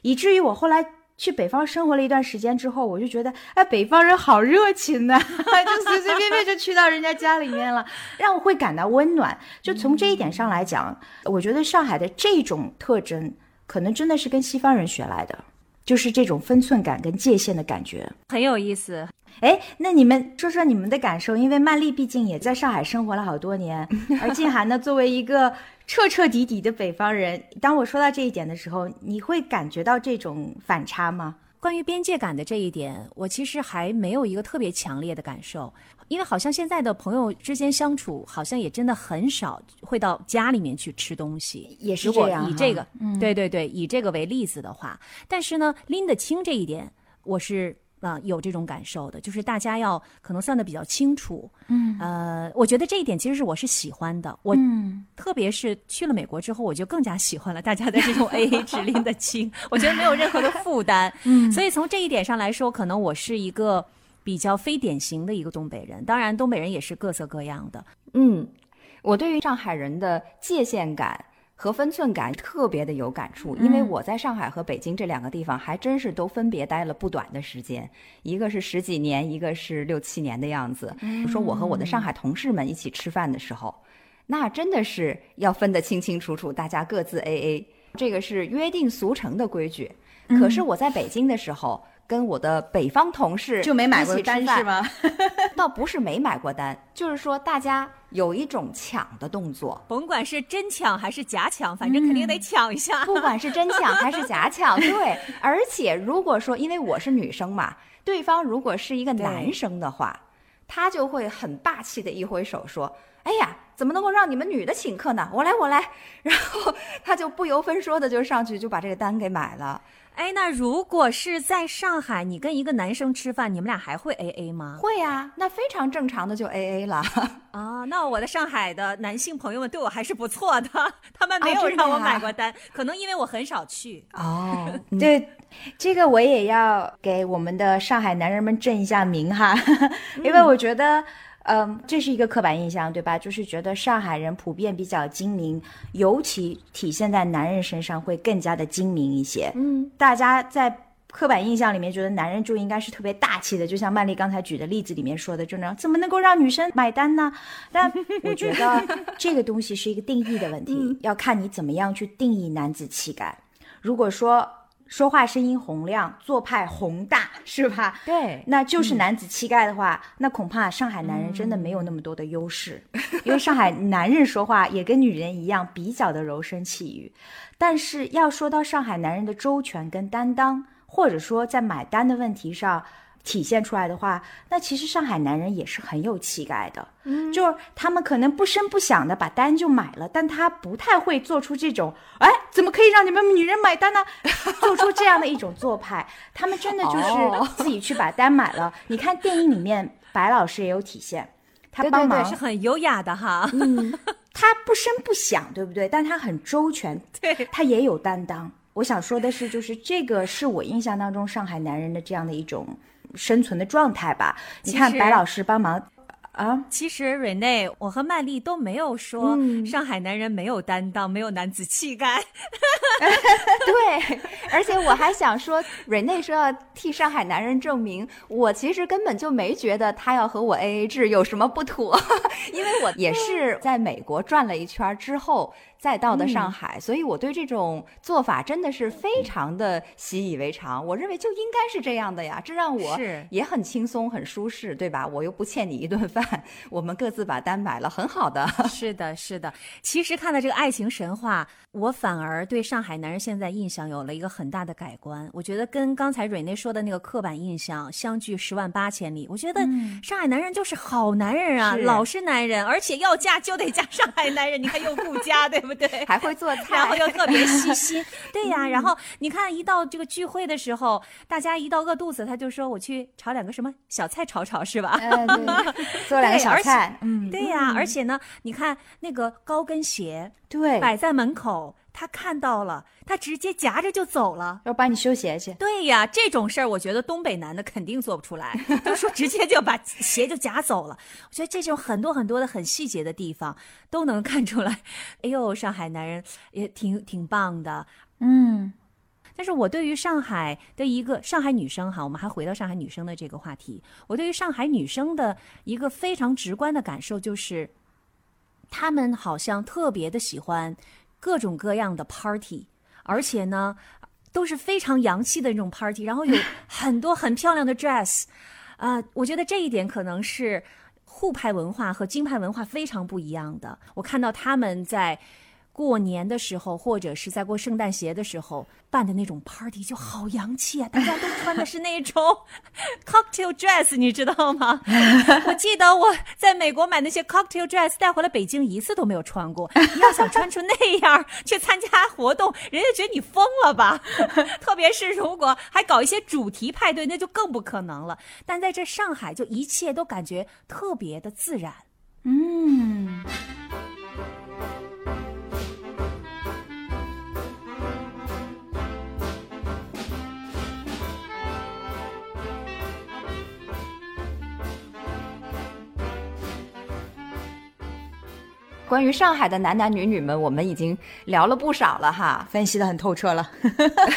以至于我后来去北方生活了一段时间之后，我就觉得，哎，北方人好热情呐，[LAUGHS] 就随随便便就去到人家家里面了，让我会感到温暖。就从这一点上来讲，我觉得上海的这种特征，可能真的是跟西方人学来的，就是这种分寸感跟界限的感觉，很有意思。哎，那你们说说你们的感受，因为曼丽毕竟也在上海生活了好多年，而静涵呢，作为一个。彻彻底底的北方人，当我说到这一点的时候，你会感觉到这种反差吗？关于边界感的这一点，我其实还没有一个特别强烈的感受，因为好像现在的朋友之间相处，好像也真的很少会到家里面去吃东西，也是这样。以这个，对对对，以这个为例子的话，但是呢，拎得清这一点，我是。啊，有这种感受的，就是大家要可能算的比较清楚，嗯，呃，我觉得这一点其实是我是喜欢的，我特别是去了美国之后，我就更加喜欢了大家的这种 A A 指令的清，我觉得没有任何的负担，嗯，所以从这一点上来说，可能我是一个比较非典型的一个东北人，当然东北人也是各色各样的，嗯，我对于上海人的界限感。和分寸感特别的有感触，因为我在上海和北京这两个地方还真是都分别待了不短的时间，一个是十几年，一个是六七年的样子。说我和我的上海同事们一起吃饭的时候，那真的是要分得清清楚楚，大家各自 A A，这个是约定俗成的规矩。可是我在北京的时候。跟我的北方同事就没买过单是吗？[LAUGHS] 倒不是没买过单，就是说大家有一种抢的动作，甭管是真抢还是假抢，反正肯定得抢一下。不管是真抢还是假抢，[LAUGHS] 对。而且如果说因为我是女生嘛，对方如果是一个男生的话，他就会很霸气的一挥手说：“哎呀，怎么能够让你们女的请客呢？我来，我来。[LAUGHS] ”然后他就不由分说的就上去就把这个单给买了。哎，那如果是在上海，你跟一个男生吃饭，你们俩还会 A A 吗？会呀，那非常正常的就 A A 了。[LAUGHS] 啊，那我的上海的男性朋友们对我还是不错的，[LAUGHS] 他们没有让我买过单，可能因为我很少去。哦，对，这个我也要给我们的上海男人们正一下名哈，因为我觉得。嗯，这是一个刻板印象，对吧？就是觉得上海人普遍比较精明，尤其体现在男人身上会更加的精明一些。嗯，大家在刻板印象里面觉得男人就应该是特别大气的，就像曼丽刚才举的例子里面说的，就那样，怎么能够让女生买单呢？但我觉得这个东西是一个定义的问题，要看你怎么样去定义男子气概。如果说。说话声音洪亮，做派宏大，[LAUGHS] 是吧？对，那就是男子气概的话，那恐怕上海男人真的没有那么多的优势，[LAUGHS] 因为上海男人说话也跟女人一样比较的柔声细语。但是要说到上海男人的周全跟担当，或者说在买单的问题上。体现出来的话，那其实上海男人也是很有气概的，嗯，就是他们可能不声不响的把单就买了，但他不太会做出这种，哎，怎么可以让你们女人买单呢？[LAUGHS] 做出这样的一种做派，他们真的就是自己去把单买了。你看电影里面，白老师也有体现，他帮忙是很优雅的哈，嗯，他不声不响，对不对？但他很周全，[LAUGHS] 对他也有担当。我想说的是，就是这个是我印象当中上海男人的这样的一种。生存的状态吧，你看白老师帮忙啊。其实瑞内，我和曼丽都没有说上海男人没有担当，没有男子气概。[LAUGHS] 对，而且我还想说，瑞内说要替上海男人证明，我其实根本就没觉得他要和我 A A 制有什么不妥，[LAUGHS] 因为我也是在美国转了一圈之后。再到的上海，所以我对这种做法真的是非常的习以为常。我认为就应该是这样的呀，这让我也很轻松、很舒适，对吧？我又不欠你一顿饭，[LAUGHS] 我们各自把单买了，很好的。[LAUGHS] 是的，是的。其实看了这个爱情神话，我反而对上海男人现在印象有了一个很大的改观。我觉得跟刚才蕊内说的那个刻板印象相距十万八千里。我觉得上海男人就是好男人啊，老实男人，而且要嫁就得嫁上海男人。你看又顾家，对不？对，还会做菜，然后又特别细心。[LAUGHS] 对呀，然后你看，一到这个聚会的时候，大家一到饿肚子，他就说：“我去炒两个什么小菜炒炒，是吧？”做两个小菜。嗯，对呀，而且呢，你看那个高跟鞋，对，摆在门口。他看到了，他直接夹着就走了，要帮你修鞋去。对呀，这种事儿我觉得东北男的肯定做不出来，[LAUGHS] 都说直接就把鞋就夹走了。我觉得这种很多很多的很细节的地方都能看出来。[LAUGHS] 哎呦，上海男人也挺挺棒的。嗯，但是我对于上海的一个上海女生哈，我们还回到上海女生的这个话题，我对于上海女生的一个非常直观的感受就是，她们好像特别的喜欢各种各样的 party，而且呢都是非常洋气的那种 party，然后有 [LAUGHS] 很多很漂亮的 dress，啊，我觉得这一点可能是沪派文化和京派文化非常不一样的。我看到他们在。过年的时候，或者是在过圣诞节的时候办的那种 party 就好洋气啊！大家都穿的是那种 [LAUGHS] cocktail dress，你知道吗？[LAUGHS] 我记得我在美国买那些 cocktail dress 带回来北京一次都没有穿过。你要想穿出那样去参加活动，人家觉得你疯了吧？[LAUGHS] 特别是如果还搞一些主题派对，那就更不可能了。但在这上海，就一切都感觉特别的自然。嗯。关于上海的男男女女们，我们已经聊了不少了哈，分析的很透彻了。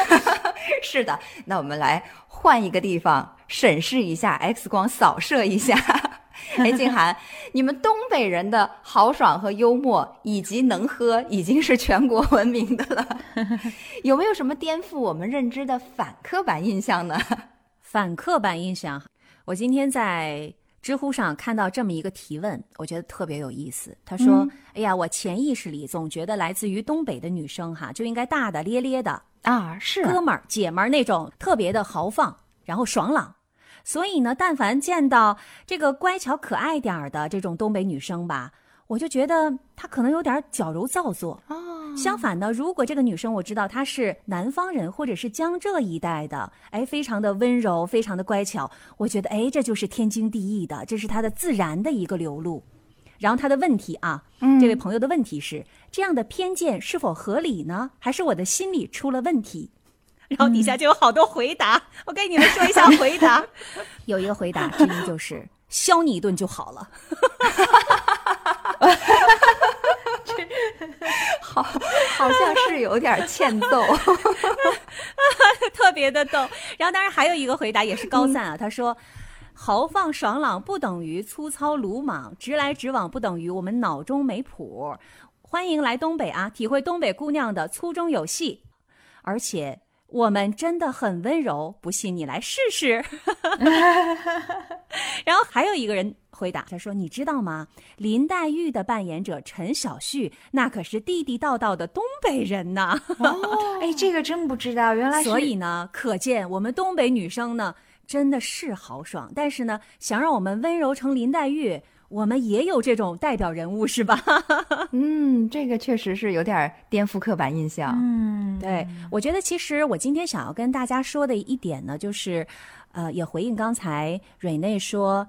[LAUGHS] 是的，那我们来换一个地方审视一下，X 光扫射一下。[LAUGHS] 哎，静涵，你们东北人的豪爽和幽默以及能喝，已经是全国闻名的了。有没有什么颠覆我们认知的反刻板印象呢？[LAUGHS] 反刻板印象，我今天在。知乎上看到这么一个提问，我觉得特别有意思。他说：“哎呀，我潜意识里总觉得来自于东北的女生哈就应该大大咧咧的啊，是哥们儿姐们儿那种特别的豪放，然后爽朗。所以呢，但凡见到这个乖巧可爱点儿的这种东北女生吧。”我就觉得他可能有点矫揉造作哦。相反呢，如果这个女生我知道她是南方人或者是江浙一带的，哎，非常的温柔，非常的乖巧，我觉得哎，这就是天经地义的，这是她的自然的一个流露。然后他的问题啊，这位朋友的问题是：这样的偏见是否合理呢？还是我的心理出了问题？然后底下就有好多回答，我给你们说一下回答。[LAUGHS] 有一个回答之一就是 [LAUGHS] 削你一顿就好了。[LAUGHS] 这好，好像是有点欠揍，[LAUGHS] 特别的逗。然后，当然还有一个回答也是高赞啊，他说：“豪放爽朗不等于粗糙鲁莽，直来直往不等于我们脑中没谱。欢迎来东北啊，体会东北姑娘的粗中有细，而且我们真的很温柔，不信你来试试。[LAUGHS] ” [LAUGHS] 然后还有一个人回答他说：“你知道吗？林黛玉的扮演者陈小旭，那可是地地道道的东北人呐。哦，[LAUGHS] 哎，这个真不知道，原来所以呢，可见我们东北女生呢真的是豪爽。但是呢，想让我们温柔成林黛玉，我们也有这种代表人物，是吧？[LAUGHS] 嗯，这个确实是有点颠覆刻板印象。嗯，对，我觉得其实我今天想要跟大家说的一点呢，就是。”呃，也回应刚才蕊内说，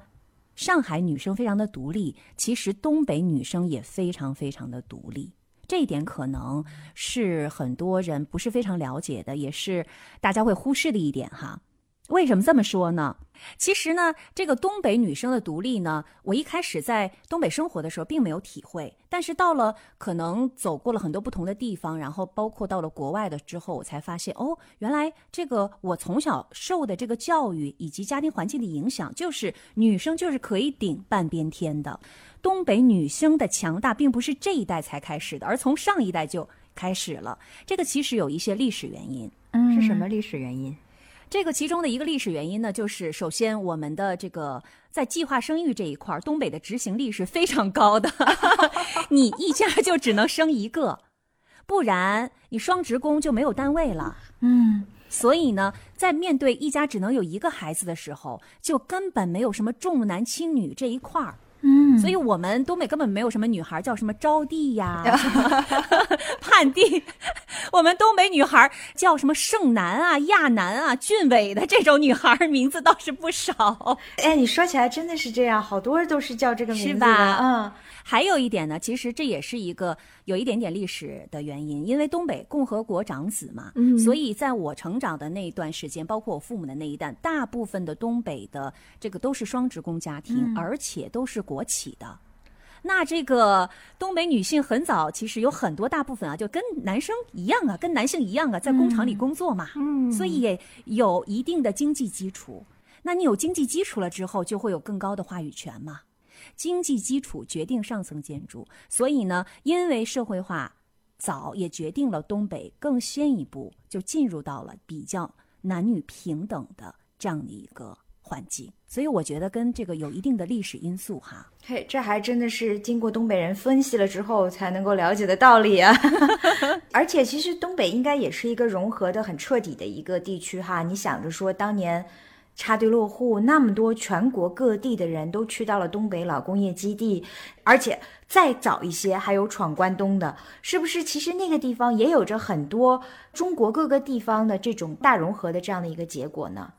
上海女生非常的独立，其实东北女生也非常非常的独立，这一点可能是很多人不是非常了解的，也是大家会忽视的一点哈。为什么这么说呢？其实呢，这个东北女生的独立呢，我一开始在东北生活的时候并没有体会，但是到了可能走过了很多不同的地方，然后包括到了国外的之后，我才发现哦，原来这个我从小受的这个教育以及家庭环境的影响，就是女生就是可以顶半边天的。东北女生的强大并不是这一代才开始的，而从上一代就开始了。这个其实有一些历史原因，嗯，是什么历史原因？这个其中的一个历史原因呢，就是首先我们的这个在计划生育这一块，东北的执行力是非常高的。[LAUGHS] 你一家就只能生一个，不然你双职工就没有单位了。嗯，所以呢，在面对一家只能有一个孩子的时候，就根本没有什么重男轻女这一块儿。嗯，所以我们东北根本没有什么女孩叫什么招娣呀、[LAUGHS] 盼娣，[LAUGHS] 我们东北女孩叫什么盛男啊、亚男啊、俊伟的这种女孩名字倒是不少。哎，你说起来真的是这样，好多都是叫这个名字，是吧？嗯。还有一点呢，其实这也是一个有一点点历史的原因，因为东北共和国长子嘛，所以在我成长的那一段时间，包括我父母的那一代，大部分的东北的这个都是双职工家庭，而且都是国企的。那这个东北女性很早，其实有很多大部分啊，就跟男生一样啊，跟男性一样啊，在工厂里工作嘛，嗯，所以也有一定的经济基础。那你有经济基础了之后，就会有更高的话语权嘛。经济基础决定上层建筑，所以呢，因为社会化早，也决定了东北更先一步就进入到了比较男女平等的这样的一个。环境，所以我觉得跟这个有一定的历史因素哈。嘿，这还真的是经过东北人分析了之后才能够了解的道理啊。[LAUGHS] 而且其实东北应该也是一个融合的很彻底的一个地区哈。你想着说当年插队落户，那么多全国各地的人都去到了东北老工业基地，而且再早一些还有闯关东的，是不是？其实那个地方也有着很多中国各个地方的这种大融合的这样的一个结果呢？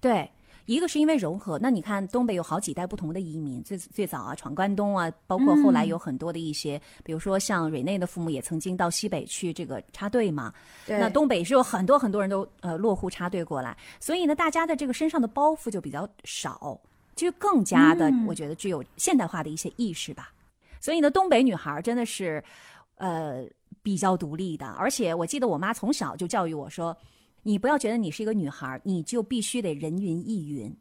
对。一个是因为融合，那你看东北有好几代不同的移民，最最早啊闯关东啊，包括后来有很多的一些，比如说像瑞内的父母也曾经到西北去这个插队嘛。那东北是有很多很多人都呃落户插队过来，所以呢，大家的这个身上的包袱就比较少，就更加的我觉得具有现代化的一些意识吧。所以呢，东北女孩真的是呃比较独立的，而且我记得我妈从小就教育我说。你不要觉得你是一个女孩，你就必须得人云亦云，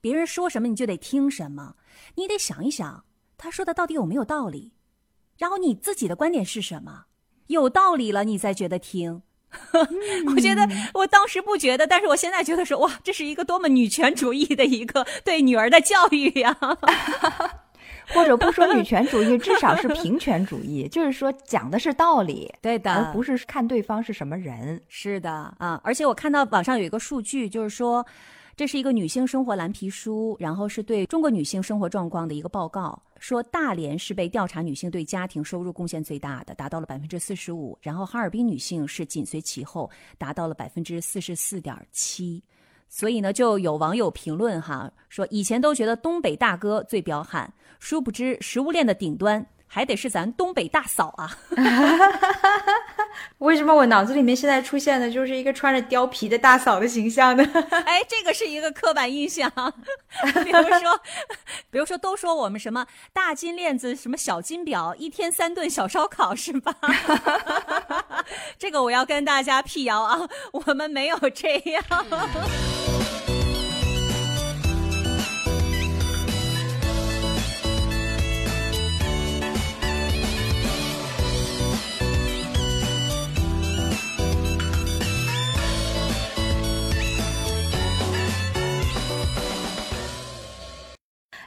别人说什么你就得听什么，你得想一想他说的到底有没有道理，然后你自己的观点是什么，有道理了你再觉得听。[LAUGHS] 我觉得我当时不觉得，但是我现在觉得说哇，这是一个多么女权主义的一个对女儿的教育呀。[LAUGHS] 或者不说女权主义，至少是平权主义，就是说讲的是道理，对的，而不是看对方是什么人。是的，啊，而且我看到网上有一个数据，就是说这是一个女性生活蓝皮书，然后是对中国女性生活状况的一个报告，说大连是被调查女性对家庭收入贡献最大的，达到了百分之四十五，然后哈尔滨女性是紧随其后，达到了百分之四十四点七。所以呢，就有网友评论哈，说以前都觉得东北大哥最彪悍，殊不知食物链的顶端还得是咱东北大嫂啊。[LAUGHS] 为什么我脑子里面现在出现的就是一个穿着貂皮的大嫂的形象呢？[LAUGHS] 哎，这个是一个刻板印象。比如说，[LAUGHS] 比如说，都说我们什么大金链子，什么小金表，一天三顿小烧烤，是吧？这个我要跟大家辟谣啊，我们没有这样。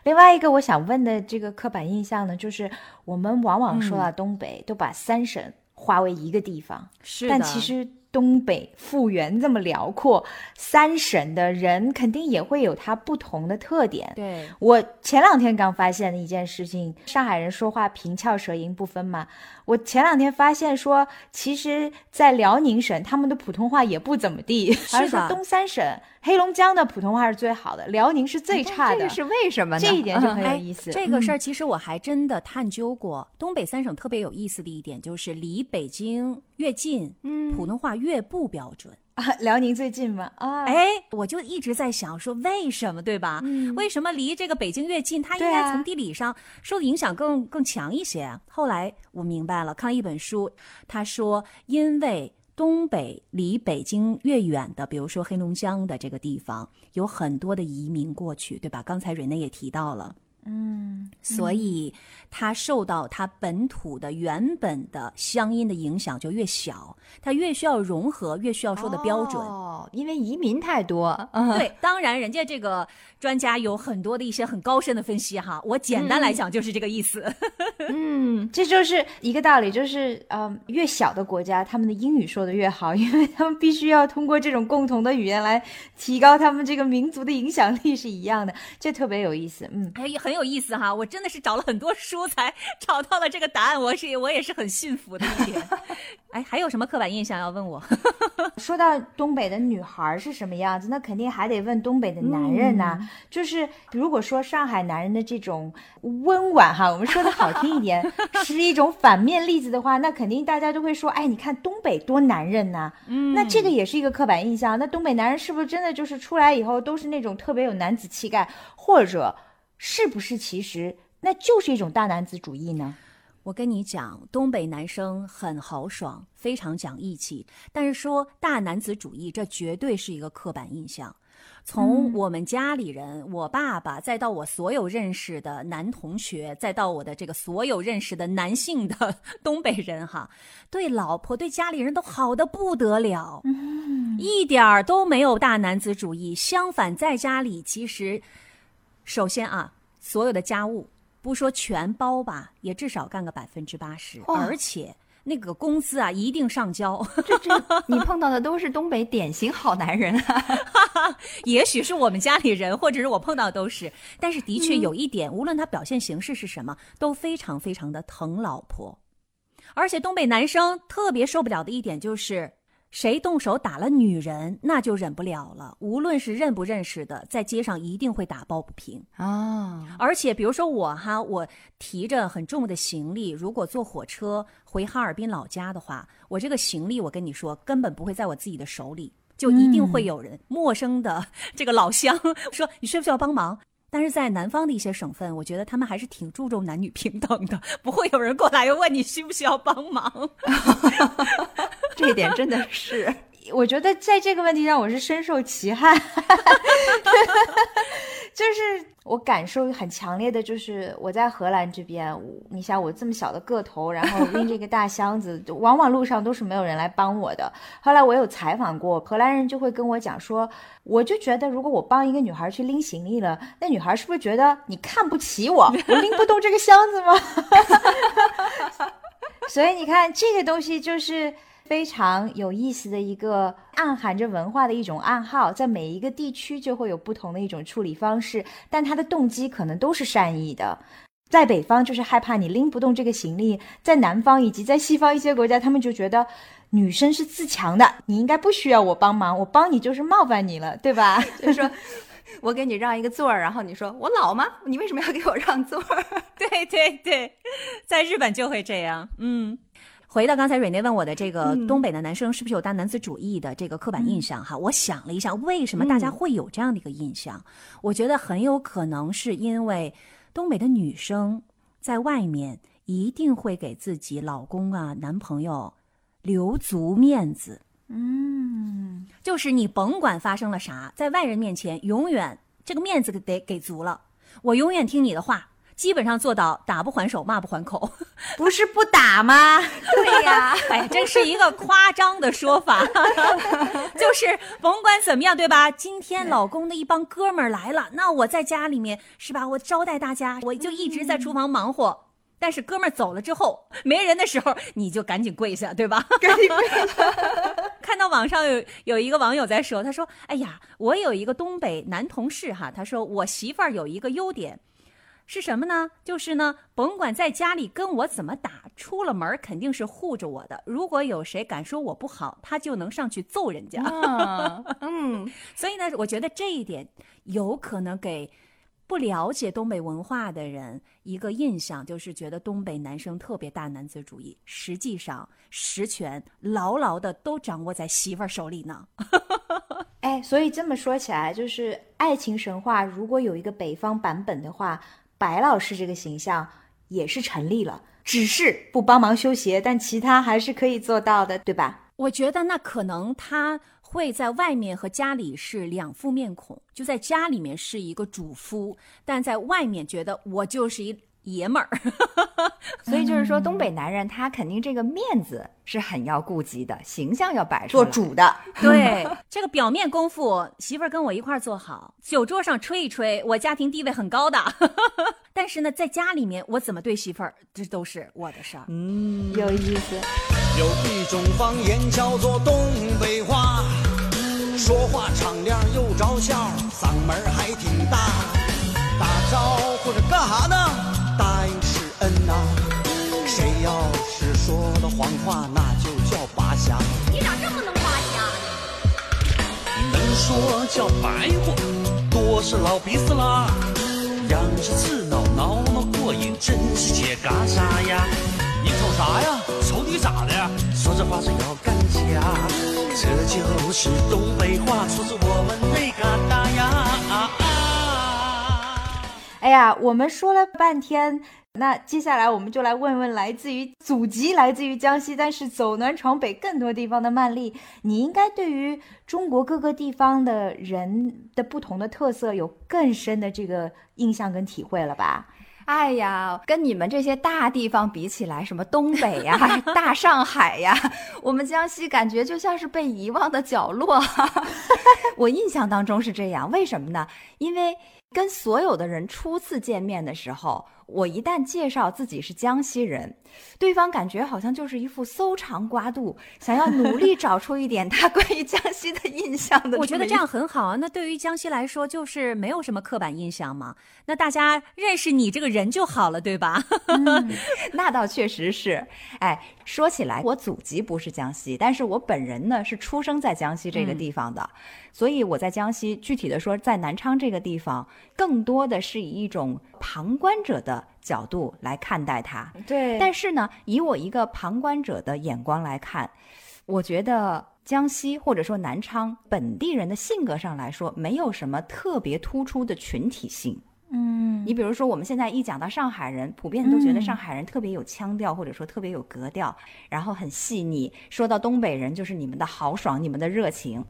另外一个我想问的这个刻板印象呢，就是我们往往说到东北，都把三省划为一个地方，是但其实东北幅员这么辽阔，三省的人肯定也会有它不同的特点。对我前两天刚发现的一件事情，上海人说话平翘舌音不分嘛。我前两天发现说，其实，在辽宁省，他们的普通话也不怎么地，[LAUGHS] 而是说东三省。黑龙江的普通话是最好的，辽宁是最差的，这是为什么呢？这一点就很有意思。这个事儿其实我还真的探究过，东北三省特别有意思的一点就是离北京越近，嗯，普通话越不标准啊。[LAUGHS] 辽宁最近吗？啊，哎，我就一直在想说为什么，对吧？为什么离这个北京越近，它应该从地理上受的影响更更强一些？后来我明白了，看了一本书，他说因为。东北离北京越远的，比如说黑龙江的这个地方，有很多的移民过去，对吧？刚才瑞内也提到了。嗯，所以它受到它本土的原本的乡音的影响就越小，它越需要融合，越需要说的标准。哦，因为移民太多。[LAUGHS] 对，当然人家这个专家有很多的一些很高深的分析哈，我简单来讲就是这个意思。[LAUGHS] 嗯，这就是一个道理，就是呃，越小的国家，他们的英语说的越好，因为他们必须要通过这种共同的语言来提高他们这个民族的影响力，是一样的，这特别有意思。嗯，哎，很有。有意思哈，我真的是找了很多书才找到了这个答案，我是我也是很信服的一点。[LAUGHS] 哎，还有什么刻板印象要问我？[LAUGHS] 说到东北的女孩是什么样子，那肯定还得问东北的男人呐。就是如果说上海男人的这种温婉哈，我们说的好听一点，[LAUGHS] 是一种反面例子的话，那肯定大家都会说，哎，你看东北多男人呐。嗯，那这个也是一个刻板印象。那东北男人是不是真的就是出来以后都是那种特别有男子气概，或者？是不是其实那就是一种大男子主义呢？我跟你讲，东北男生很豪爽，非常讲义气。但是说大男子主义，这绝对是一个刻板印象。从我们家里人，我爸爸，再到我所有认识的男同学，再到我的这个所有认识的男性的 [LAUGHS] 东北人，哈，对老婆、对家里人都好的不得了，一点儿都没有大男子主义。相反，在家里其实，首先啊，所有的家务。不说全包吧，也至少干个百分之八十，而且那个工资啊一定上交。这这，你碰到的都是东北典型好男人啊！[LAUGHS] 也许是我们家里人，或者是我碰到都是，但是的确有一点，无论他表现形式是什么，都非常非常的疼老婆。而且东北男生特别受不了的一点就是。谁动手打了女人，那就忍不了了。无论是认不认识的，在街上一定会打抱不平啊！而且，比如说我哈，我提着很重的行李，如果坐火车回哈尔滨老家的话，我这个行李，我跟你说，根本不会在我自己的手里，就一定会有人陌生的这个老乡说：“你需不需要帮忙？”但是在南方的一些省份，我觉得他们还是挺注重男女平等的，不会有人过来问你需不需要帮忙。[LAUGHS] 这一点真的是，[LAUGHS] 我觉得在这个问题上我是深受其害。[LAUGHS] 就是我感受很强烈的，就是我在荷兰这边，你像我这么小的个头，然后拎这个大箱子，往往路上都是没有人来帮我的。后来我有采访过荷兰人，就会跟我讲说，我就觉得如果我帮一个女孩去拎行李了，那女孩是不是觉得你看不起我？我拎不动这个箱子吗？[LAUGHS] 所以你看，这个东西就是。非常有意思的一个暗含着文化的一种暗号，在每一个地区就会有不同的一种处理方式，但它的动机可能都是善意的。在北方就是害怕你拎不动这个行李，在南方以及在西方一些国家，他们就觉得女生是自强的，你应该不需要我帮忙，我帮你就是冒犯你了，对吧？[LAUGHS] 就说我给你让一个座儿，然后你说我老吗？你为什么要给我让座儿？[LAUGHS] 对对对，在日本就会这样，嗯。回到刚才瑞内问我的这个东北的男生是不是有大男子主义的这个刻板印象哈？我想了一下，为什么大家会有这样的一个印象？我觉得很有可能是因为东北的女生在外面一定会给自己老公啊、男朋友留足面子。嗯，就是你甭管发生了啥，在外人面前永远这个面子得给足了，我永远听你的话。基本上做到打不还手，骂不还口，[LAUGHS] 不是不打吗？对呀，[LAUGHS] 哎，这是一个夸张的说法，[LAUGHS] 就是甭管怎么样，对吧？今天老公的一帮哥们儿来了，那我在家里面是吧？我招待大家，我就一直在厨房忙活。但是哥们儿走了之后，没人的时候，你就赶紧跪下，对吧？赶紧跪下。看到网上有有一个网友在说，他说：“哎呀，我有一个东北男同事哈，他说我媳妇儿有一个优点。”是什么呢？就是呢，甭管在家里跟我怎么打，出了门肯定是护着我的。如果有谁敢说我不好，他就能上去揍人家。[LAUGHS] 嗯，所以呢，我觉得这一点有可能给不了解东北文化的人一个印象，就是觉得东北男生特别大男子主义。实际上，实权牢牢的都掌握在媳妇儿手里呢。[LAUGHS] 哎，所以这么说起来，就是爱情神话，如果有一个北方版本的话。白老师这个形象也是成立了，只是不帮忙修鞋，但其他还是可以做到的，对吧？我觉得那可能他会在外面和家里是两副面孔，就在家里面是一个主夫，但在外面觉得我就是一。爷们儿，[LAUGHS] 所以就是说，东北男人他肯定这个面子是很要顾及的，形象要摆出来。做主的，对这个表面功夫，媳妇儿跟我一块儿做好，酒桌上吹一吹，我家庭地位很高的。[LAUGHS] 但是呢，在家里面我怎么对媳妇儿，这都是我的事儿。嗯，有意思。有一种方言叫做东北话，说话敞亮又着笑，嗓门还挺大，打招呼是干哈呢？答应是恩呐，谁要是说了谎话，那就叫扒瞎。你咋这么能扒瞎呢？能说叫白话，多是老鼻子啦。痒是刺挠，挠挠过瘾，真是解嘎啥呀？你瞅啥呀？瞅你咋的？说这话是要干架，这就是东北话，出自我们那嘎达呀。哎呀，我们说了半天，那接下来我们就来问问来自于祖籍来自于江西，但是走南闯北更多地方的曼丽，你应该对于中国各个地方的人的不同的特色有更深的这个印象跟体会了吧？哎呀，跟你们这些大地方比起来，什么东北呀、[LAUGHS] 大上海呀，我们江西感觉就像是被遗忘的角落。[LAUGHS] 我印象当中是这样，为什么呢？因为跟所有的人初次见面的时候。我一旦介绍自己是江西人，对方感觉好像就是一副搜肠刮肚，想要努力找出一点他关于江西的印象的。我觉得这样很好啊。那对于江西来说，就是没有什么刻板印象嘛。那大家认识你这个人就好了，对吧？[LAUGHS] 那倒确实是。哎，说起来，我祖籍不是江西，但是我本人呢是出生在江西这个地方的，所以我在江西，具体的说，在南昌这个地方，更多的是以一种旁观者的。角度来看待它，对。但是呢，以我一个旁观者的眼光来看，我觉得江西或者说南昌本地人的性格上来说，没有什么特别突出的群体性。嗯，你比如说，我们现在一讲到上海人，普遍都觉得上海人特别有腔调，或者说特别有格调，然后很细腻。说到东北人，就是你们的豪爽，你们的热情。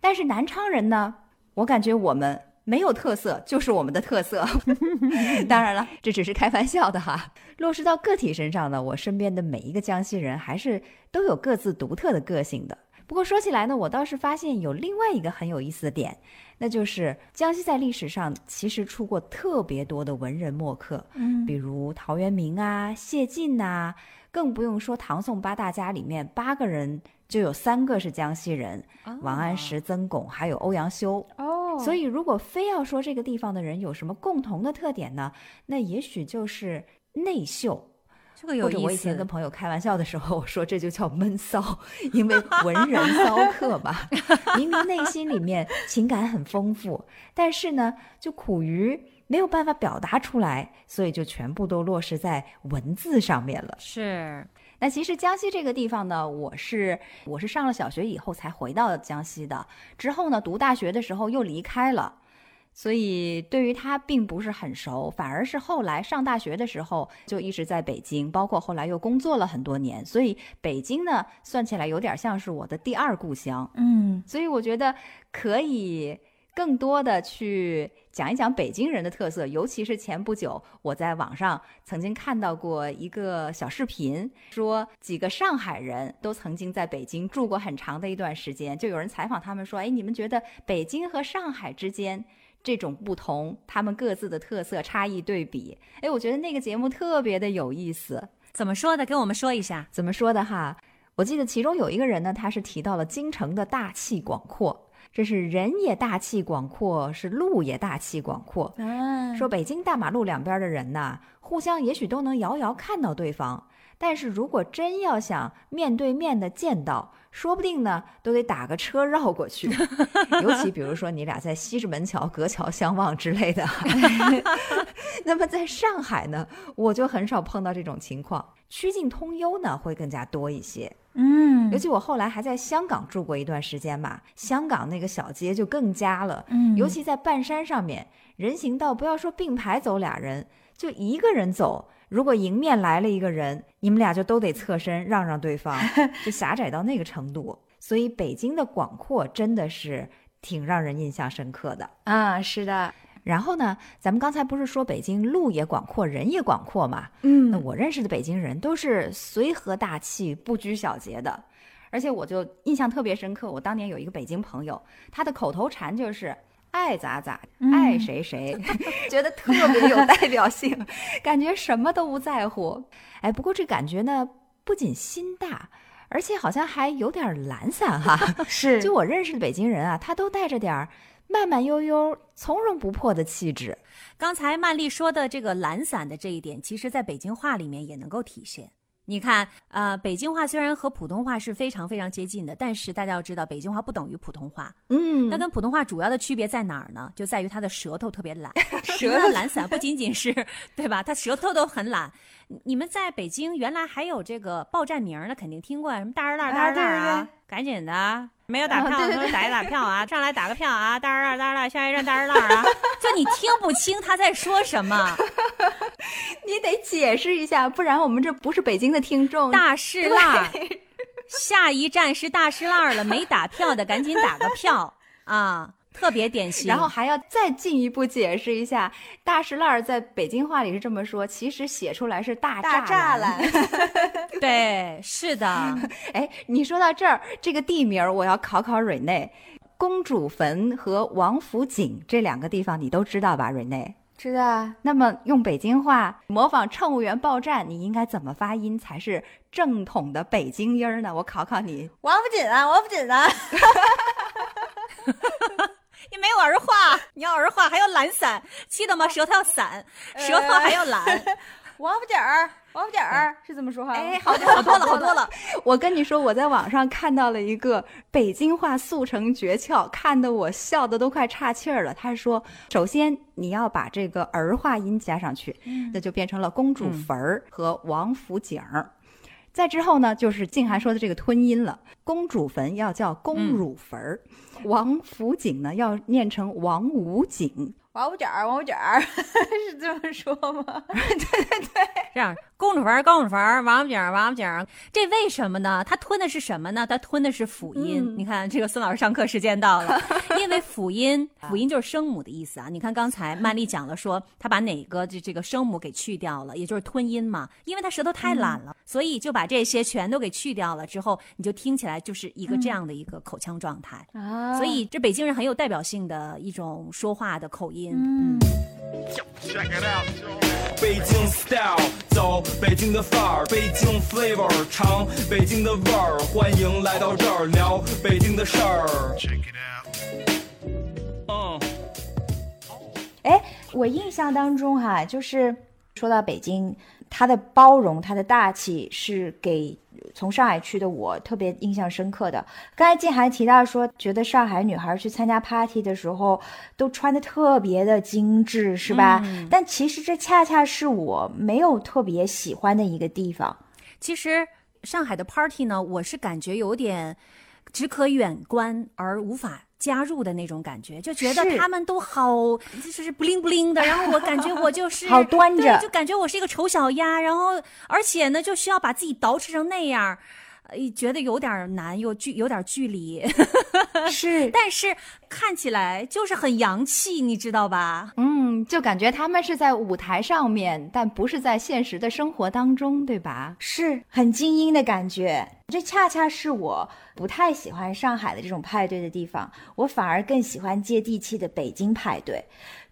但是南昌人呢，我感觉我们。没有特色就是我们的特色，[LAUGHS] [LAUGHS] 当然了，这只是开玩笑的哈。落实到个体身上呢，我身边的每一个江西人还是都有各自独特的个性的。不过说起来呢，我倒是发现有另外一个很有意思的点，那就是江西在历史上其实出过特别多的文人墨客，嗯，比如陶渊明啊、谢晋呐，更不用说唐宋八大家里面八个人就有三个是江西人，王安石、曾巩还有欧阳修。所以，如果非要说这个地方的人有什么共同的特点呢？那也许就是内秀。这个有意思。我以前跟朋友开玩笑的时候，我说这就叫闷骚，因为文人骚客嘛，[LAUGHS] 明明内心里面情感很丰富，但是呢，就苦于没有办法表达出来，所以就全部都落实在文字上面了。是。那其实江西这个地方呢，我是我是上了小学以后才回到江西的。之后呢，读大学的时候又离开了，所以对于它并不是很熟。反而是后来上大学的时候就一直在北京，包括后来又工作了很多年，所以北京呢算起来有点像是我的第二故乡。嗯，所以我觉得可以。更多的去讲一讲北京人的特色，尤其是前不久我在网上曾经看到过一个小视频，说几个上海人都曾经在北京住过很长的一段时间，就有人采访他们说：“哎，你们觉得北京和上海之间这种不同，他们各自的特色差异对比？”哎，我觉得那个节目特别的有意思。怎么说的？跟我们说一下。怎么说的哈？我记得其中有一个人呢，他是提到了京城的大气广阔。这是人也大气广阔，是路也大气广阔。说北京大马路两边的人呐，互相也许都能遥遥看到对方，但是如果真要想面对面的见到，说不定呢都得打个车绕过去。[LAUGHS] 尤其比如说你俩在西直门桥隔桥相望之类的。[LAUGHS] 那么在上海呢，我就很少碰到这种情况，曲径通幽呢会更加多一些。嗯，尤其我后来还在香港住过一段时间嘛，香港那个小街就更加了。嗯，尤其在半山上面，人行道不要说并排走俩人，就一个人走，如果迎面来了一个人，你们俩就都得侧身让让对方，[LAUGHS] 就狭窄到那个程度。所以北京的广阔真的是挺让人印象深刻的啊，是的。然后呢，咱们刚才不是说北京路也广阔，人也广阔嘛？嗯，那我认识的北京人都是随和大气、不拘小节的，而且我就印象特别深刻。我当年有一个北京朋友，他的口头禅就是“爱咋咋，爱谁谁 [LAUGHS] ”，觉得特别有代表性，感觉什么都不在乎。哎，不过这感觉呢，不仅心大，而且好像还有点懒散哈。[LAUGHS] 是，就我认识的北京人啊，他都带着点儿。慢慢悠悠、从容不迫的气质。刚才曼丽说的这个懒散的这一点，其实在北京话里面也能够体现。你看，呃，北京话虽然和普通话是非常非常接近的，但是大家要知道，北京话不等于普通话。嗯，那跟普通话主要的区别在哪儿呢？就在于它的舌头特别懒，[LAUGHS] 舌头 [LAUGHS] 懒散，不仅仅是对吧？它舌头都很懒。你们在北京原来还有这个报站名呢，肯定听过什么大儿大大儿大啊，赶紧的，没有打票的打一打票啊，[LAUGHS] 上来打个票啊，大儿大大儿下一站大儿大啊，[LAUGHS] 就你听不清他在说什么。[LAUGHS] 你得解释一下，不然我们这不是北京的听众。大石烂，下一站是大石烂了，没打票的赶紧打个票啊，特别典型。然后还要再进一步解释一下，大石烂在北京话里是这么说，其实写出来是大栅栏。[LAUGHS] 对，是的。[LAUGHS] 哎，你说到这儿，这个地名我要考考瑞内，公主坟和王府井这两个地方你都知道吧，瑞内？知道啊，那么用北京话模仿乘务员报站，你应该怎么发音才是正统的北京音呢？我考考你，王府井啊，王府井啊，你没有儿化，你要儿化还要懒散，记得吗？舌头要散，舌头还要懒。[LAUGHS] 王府井儿，王府井儿是这么说话。哎，好多好多了，好多了。[LAUGHS] 我跟你说，我在网上看到了一个北京话速成诀窍，看得我笑得都快岔气儿了。他说，首先你要把这个儿化音加上去，那就变成了公主坟儿和王府井儿。再之后呢，就是静涵说的这个吞音了，公主坟要叫公乳坟儿，王府井呢要念成王五井。王五卷儿，王五卷儿 [LAUGHS] 是这么说吗？[LAUGHS] 对对对，这样公主坟，公主坟，王五井，王五井，这为什么呢？他吞的是什么呢？他吞的是辅音。你看，这个孙老师上课时间到了，因为辅音，辅音就是声母的意思啊。你看刚才曼丽讲了，说他把哪个这这个声母给去掉了，也就是吞音嘛。因为他舌头太懒了，所以就把这些全都给去掉了之后，你就听起来就是一个这样的一个口腔状态啊。所以这北京人很有代表性的一种说话的口音。嗯，北京 style 走北京的范儿，北京 flavor 尝北京的味儿，欢迎来到这儿聊北京的事儿。嗯，哎，我印象当中哈，就是说到北京，它的包容，它的大气是给。从上海去的我特别印象深刻的，刚才静涵提到说，觉得上海女孩去参加 party 的时候都穿的特别的精致，是吧？但其实这恰恰是我没有特别喜欢的一个地方。其实上海的 party 呢，我是感觉有点只可远观而无法。加入的那种感觉，就觉得他们都好，就是不灵不灵的。[LAUGHS] 然后我感觉我就 [LAUGHS] 是好端着，就感觉我是一个丑小鸭。然后而且呢，就需要把自己捯饬成那样。觉得有点难，又距有点距离，[LAUGHS] 是，但是看起来就是很洋气，你知道吧？嗯，就感觉他们是在舞台上面，但不是在现实的生活当中，对吧？是很精英的感觉，这恰恰是我不太喜欢上海的这种派对的地方，我反而更喜欢接地气的北京派对。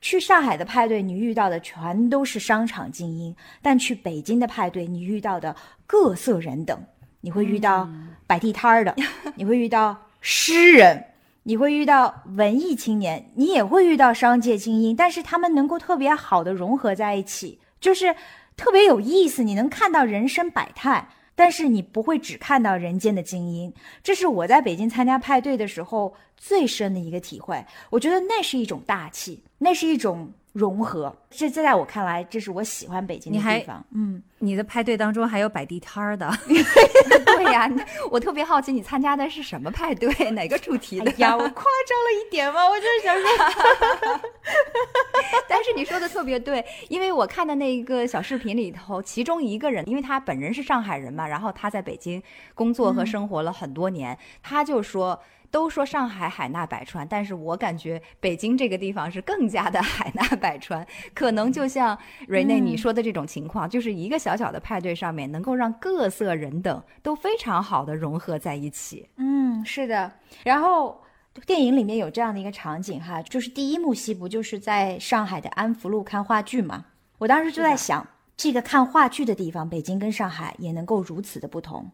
去上海的派对，你遇到的全都是商场精英，但去北京的派对，你遇到的各色人等。你会遇到摆地摊儿的，[LAUGHS] 你会遇到诗人，你会遇到文艺青年，你也会遇到商界精英，但是他们能够特别好的融合在一起，就是特别有意思。你能看到人生百态，但是你不会只看到人间的精英。这是我在北京参加派对的时候最深的一个体会。我觉得那是一种大气，那是一种。融合，这这在我看来，这是我喜欢北京的地方。嗯，你的派对当中还有摆地摊儿的，[LAUGHS] 对呀，[LAUGHS] 我特别好奇你参加的是什么派对，哪个主题的呀？我夸张了一点吗？我就是想说，[LAUGHS] 但是你说的特别对，因为我看的那一个小视频里头，其中一个人，因为他本人是上海人嘛，然后他在北京工作和生活了很多年，他就说。都说上海海纳百川，但是我感觉北京这个地方是更加的 [LAUGHS] 海纳百川。可能就像瑞内你说的这种情况，就是一个小小的派对上面，能够让各色人等都非常好的融合在一起。嗯，是的。然后电影里面有这样的一个场景哈，就是第一幕戏不就是在上海的安福路看话剧吗？我当时就在想，这个看话剧的地方，北京跟上海也能够如此的不同。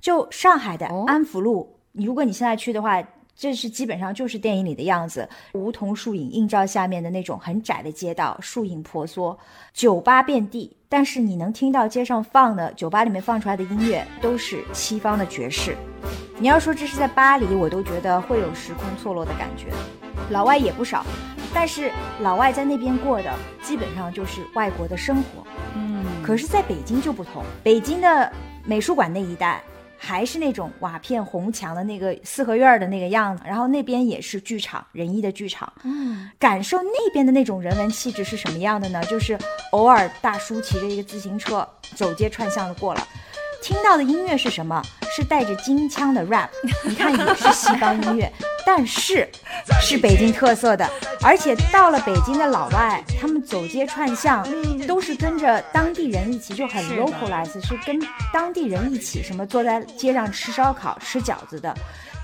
就上海的安福路。如果你现在去的话，这是基本上就是电影里的样子，梧桐树影映照下面的那种很窄的街道，树影婆娑，酒吧遍地。但是你能听到街上放的酒吧里面放出来的音乐都是西方的爵士。你要说这是在巴黎，我都觉得会有时空错落的感觉。老外也不少，但是老外在那边过的基本上就是外国的生活。嗯，可是在北京就不同，北京的美术馆那一带。还是那种瓦片红墙的那个四合院的那个样子，然后那边也是剧场，仁义的剧场。嗯，感受那边的那种人文气质是什么样的呢？就是偶尔大叔骑着一个自行车走街串巷的过了。听到的音乐是什么？是带着京腔的 rap，你看也是西方音乐，但是是北京特色的。而且到了北京的老外，他们走街串巷都是跟着当地人一起，就很 localize，是跟当地人一起，什么坐在街上吃烧烤、吃饺子的。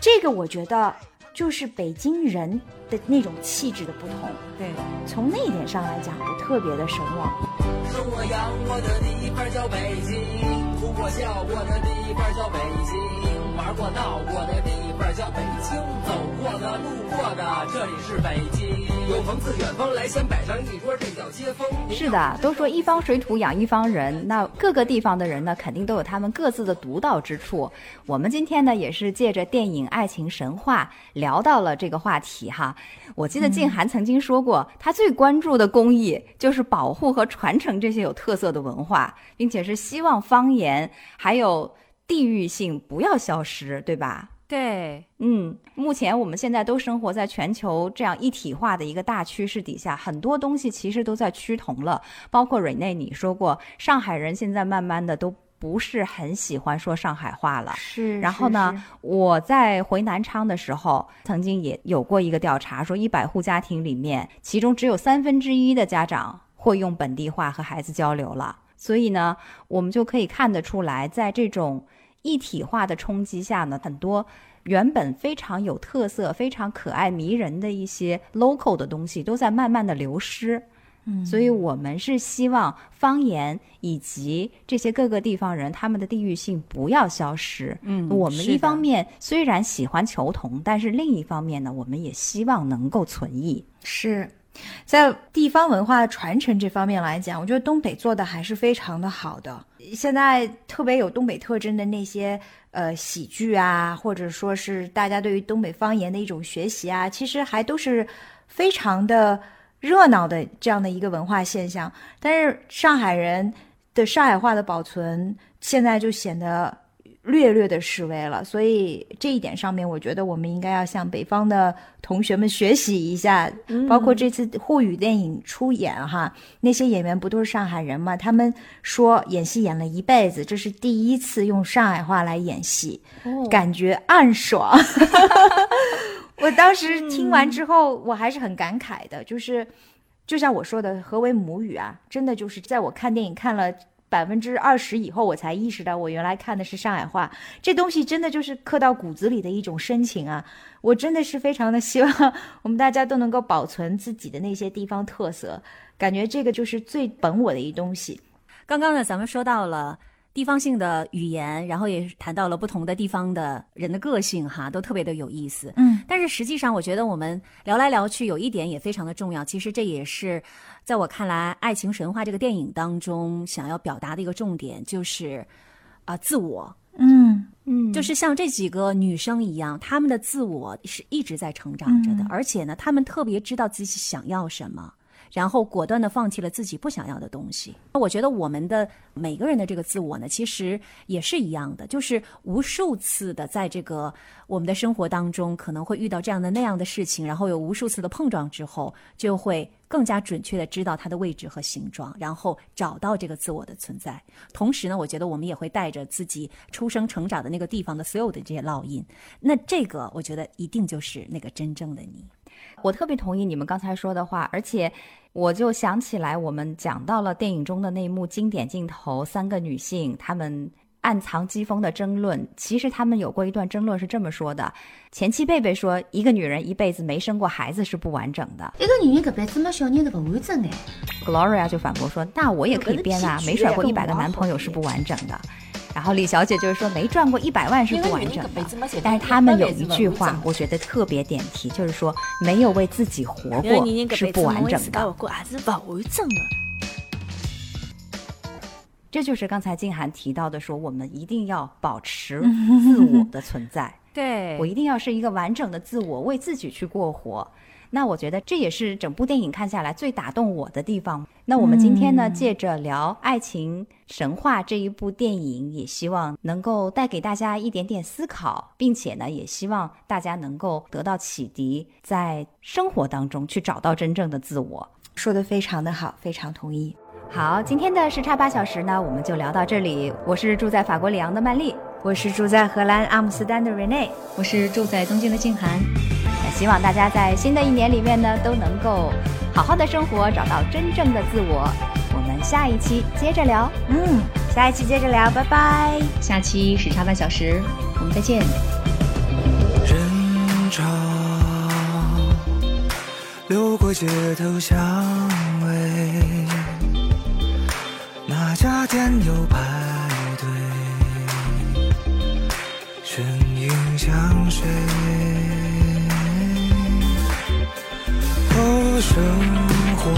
这个我觉得就是北京人的那种气质的不同。对，从那一点上来讲，我特别的神往。生我养我的地方叫北京。哭过笑过的地方叫北京，玩过闹过的地方叫北京，走过的路过的这里是北京。有朋自远方来，先摆上一桌，这叫接风。是的，都说一方水土养一方人，那各个地方的人呢，肯定都有他们各自的独到之处。我们今天呢，也是借着电影《爱情神话》聊到了这个话题哈。我记得静涵曾经说过，他最关注的公益就是保护和传承这些有特色的文化，并且是希望方言还有地域性不要消失，对吧？对，嗯，目前我们现在都生活在全球这样一体化的一个大趋势底下，很多东西其实都在趋同了。包括瑞内，你说过，上海人现在慢慢的都不是很喜欢说上海话了。是。然后呢，我在回南昌的时候，曾经也有过一个调查，说一百户家庭里面，其中只有三分之一的家长会用本地话和孩子交流了。所以呢，我们就可以看得出来，在这种。一体化的冲击下呢，很多原本非常有特色、非常可爱迷人的一些 local 的东西都在慢慢的流失。嗯，所以我们是希望方言以及这些各个地方人他们的地域性不要消失。嗯，我们一方面虽然喜欢求同，但是另一方面呢，我们也希望能够存异。是。在地方文化传承这方面来讲，我觉得东北做的还是非常的好的。现在特别有东北特征的那些呃喜剧啊，或者说是大家对于东北方言的一种学习啊，其实还都是非常的热闹的这样的一个文化现象。但是上海人的上海话的保存，现在就显得。略略的示威了，所以这一点上面，我觉得我们应该要向北方的同学们学习一下。包括这次沪语电影出演哈，那些演员不都是上海人吗？他们说演戏演了一辈子，这是第一次用上海话来演戏，感觉暗爽。[LAUGHS] 我当时听完之后，我还是很感慨的，就是就像我说的，何为母语啊？真的就是在我看电影看了。百分之二十以后，我才意识到我原来看的是上海话。这东西真的就是刻到骨子里的一种深情啊！我真的是非常的希望我们大家都能够保存自己的那些地方特色，感觉这个就是最本我的一东西。刚刚呢，咱们说到了。地方性的语言，然后也谈到了不同的地方的人的个性，哈，都特别的有意思。嗯，但是实际上，我觉得我们聊来聊去，有一点也非常的重要。其实这也是在我看来，《爱情神话》这个电影当中想要表达的一个重点，就是啊，自我。嗯嗯，就是像这几个女生一样，她们的自我是一直在成长着的，而且呢，她们特别知道自己想要什么。然后果断的放弃了自己不想要的东西。那我觉得我们的每个人的这个自我呢，其实也是一样的，就是无数次的在这个我们的生活当中，可能会遇到这样的那样的事情，然后有无数次的碰撞之后，就会更加准确的知道它的位置和形状，然后找到这个自我的存在。同时呢，我觉得我们也会带着自己出生成长的那个地方的所有的这些烙印。那这个我觉得一定就是那个真正的你。我特别同意你们刚才说的话，而且我就想起来，我们讲到了电影中的那一幕经典镜头，三个女性她们暗藏机锋的争论。其实她们有过一段争论，是这么说的：前妻贝贝说，一个女人一辈子没生过孩子是不完整的。一个女人这辈子没小人是不完整的。Gloria 就反驳说，那我也可以编啊，没甩过一百个男朋友是不完整的。然后李小姐就是说没赚过一百万是不完整的，但是他们有一句话，我觉得特别点题，就是说没有为自己活过是不完整的。这就是刚才静涵提到的，说我们一定要保持 [LAUGHS] 自我的存在。对我一定要是一个完整的自我，为自己去过活。那我觉得这也是整部电影看下来最打动我的地方。那我们今天呢，借着聊《爱情神话》这一部电影，也希望能够带给大家一点点思考，并且呢，也希望大家能够得到启迪，在生活当中去找到真正的自我。说的非常的好，非常同意。好，今天的时差八小时呢，我们就聊到这里。我是住在法国里昂的曼丽，我是住在荷兰阿姆斯特丹的 Rene，我是住在东京的静涵。希望大家在新的一年里面呢，都能够好好的生活，找到真正的自我。我们下一期接着聊，嗯，下一期接着聊，拜拜。下期时差半小时，我们再见。人潮流过街头巷尾，哪家店有排队，身影像水。生活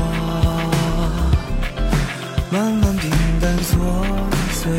慢慢平淡琐碎，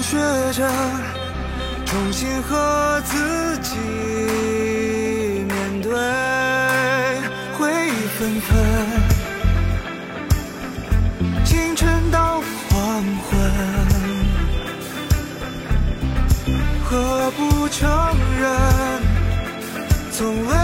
学着重新和自己面对，回忆纷纷，清晨到黄昏。何不承认，从未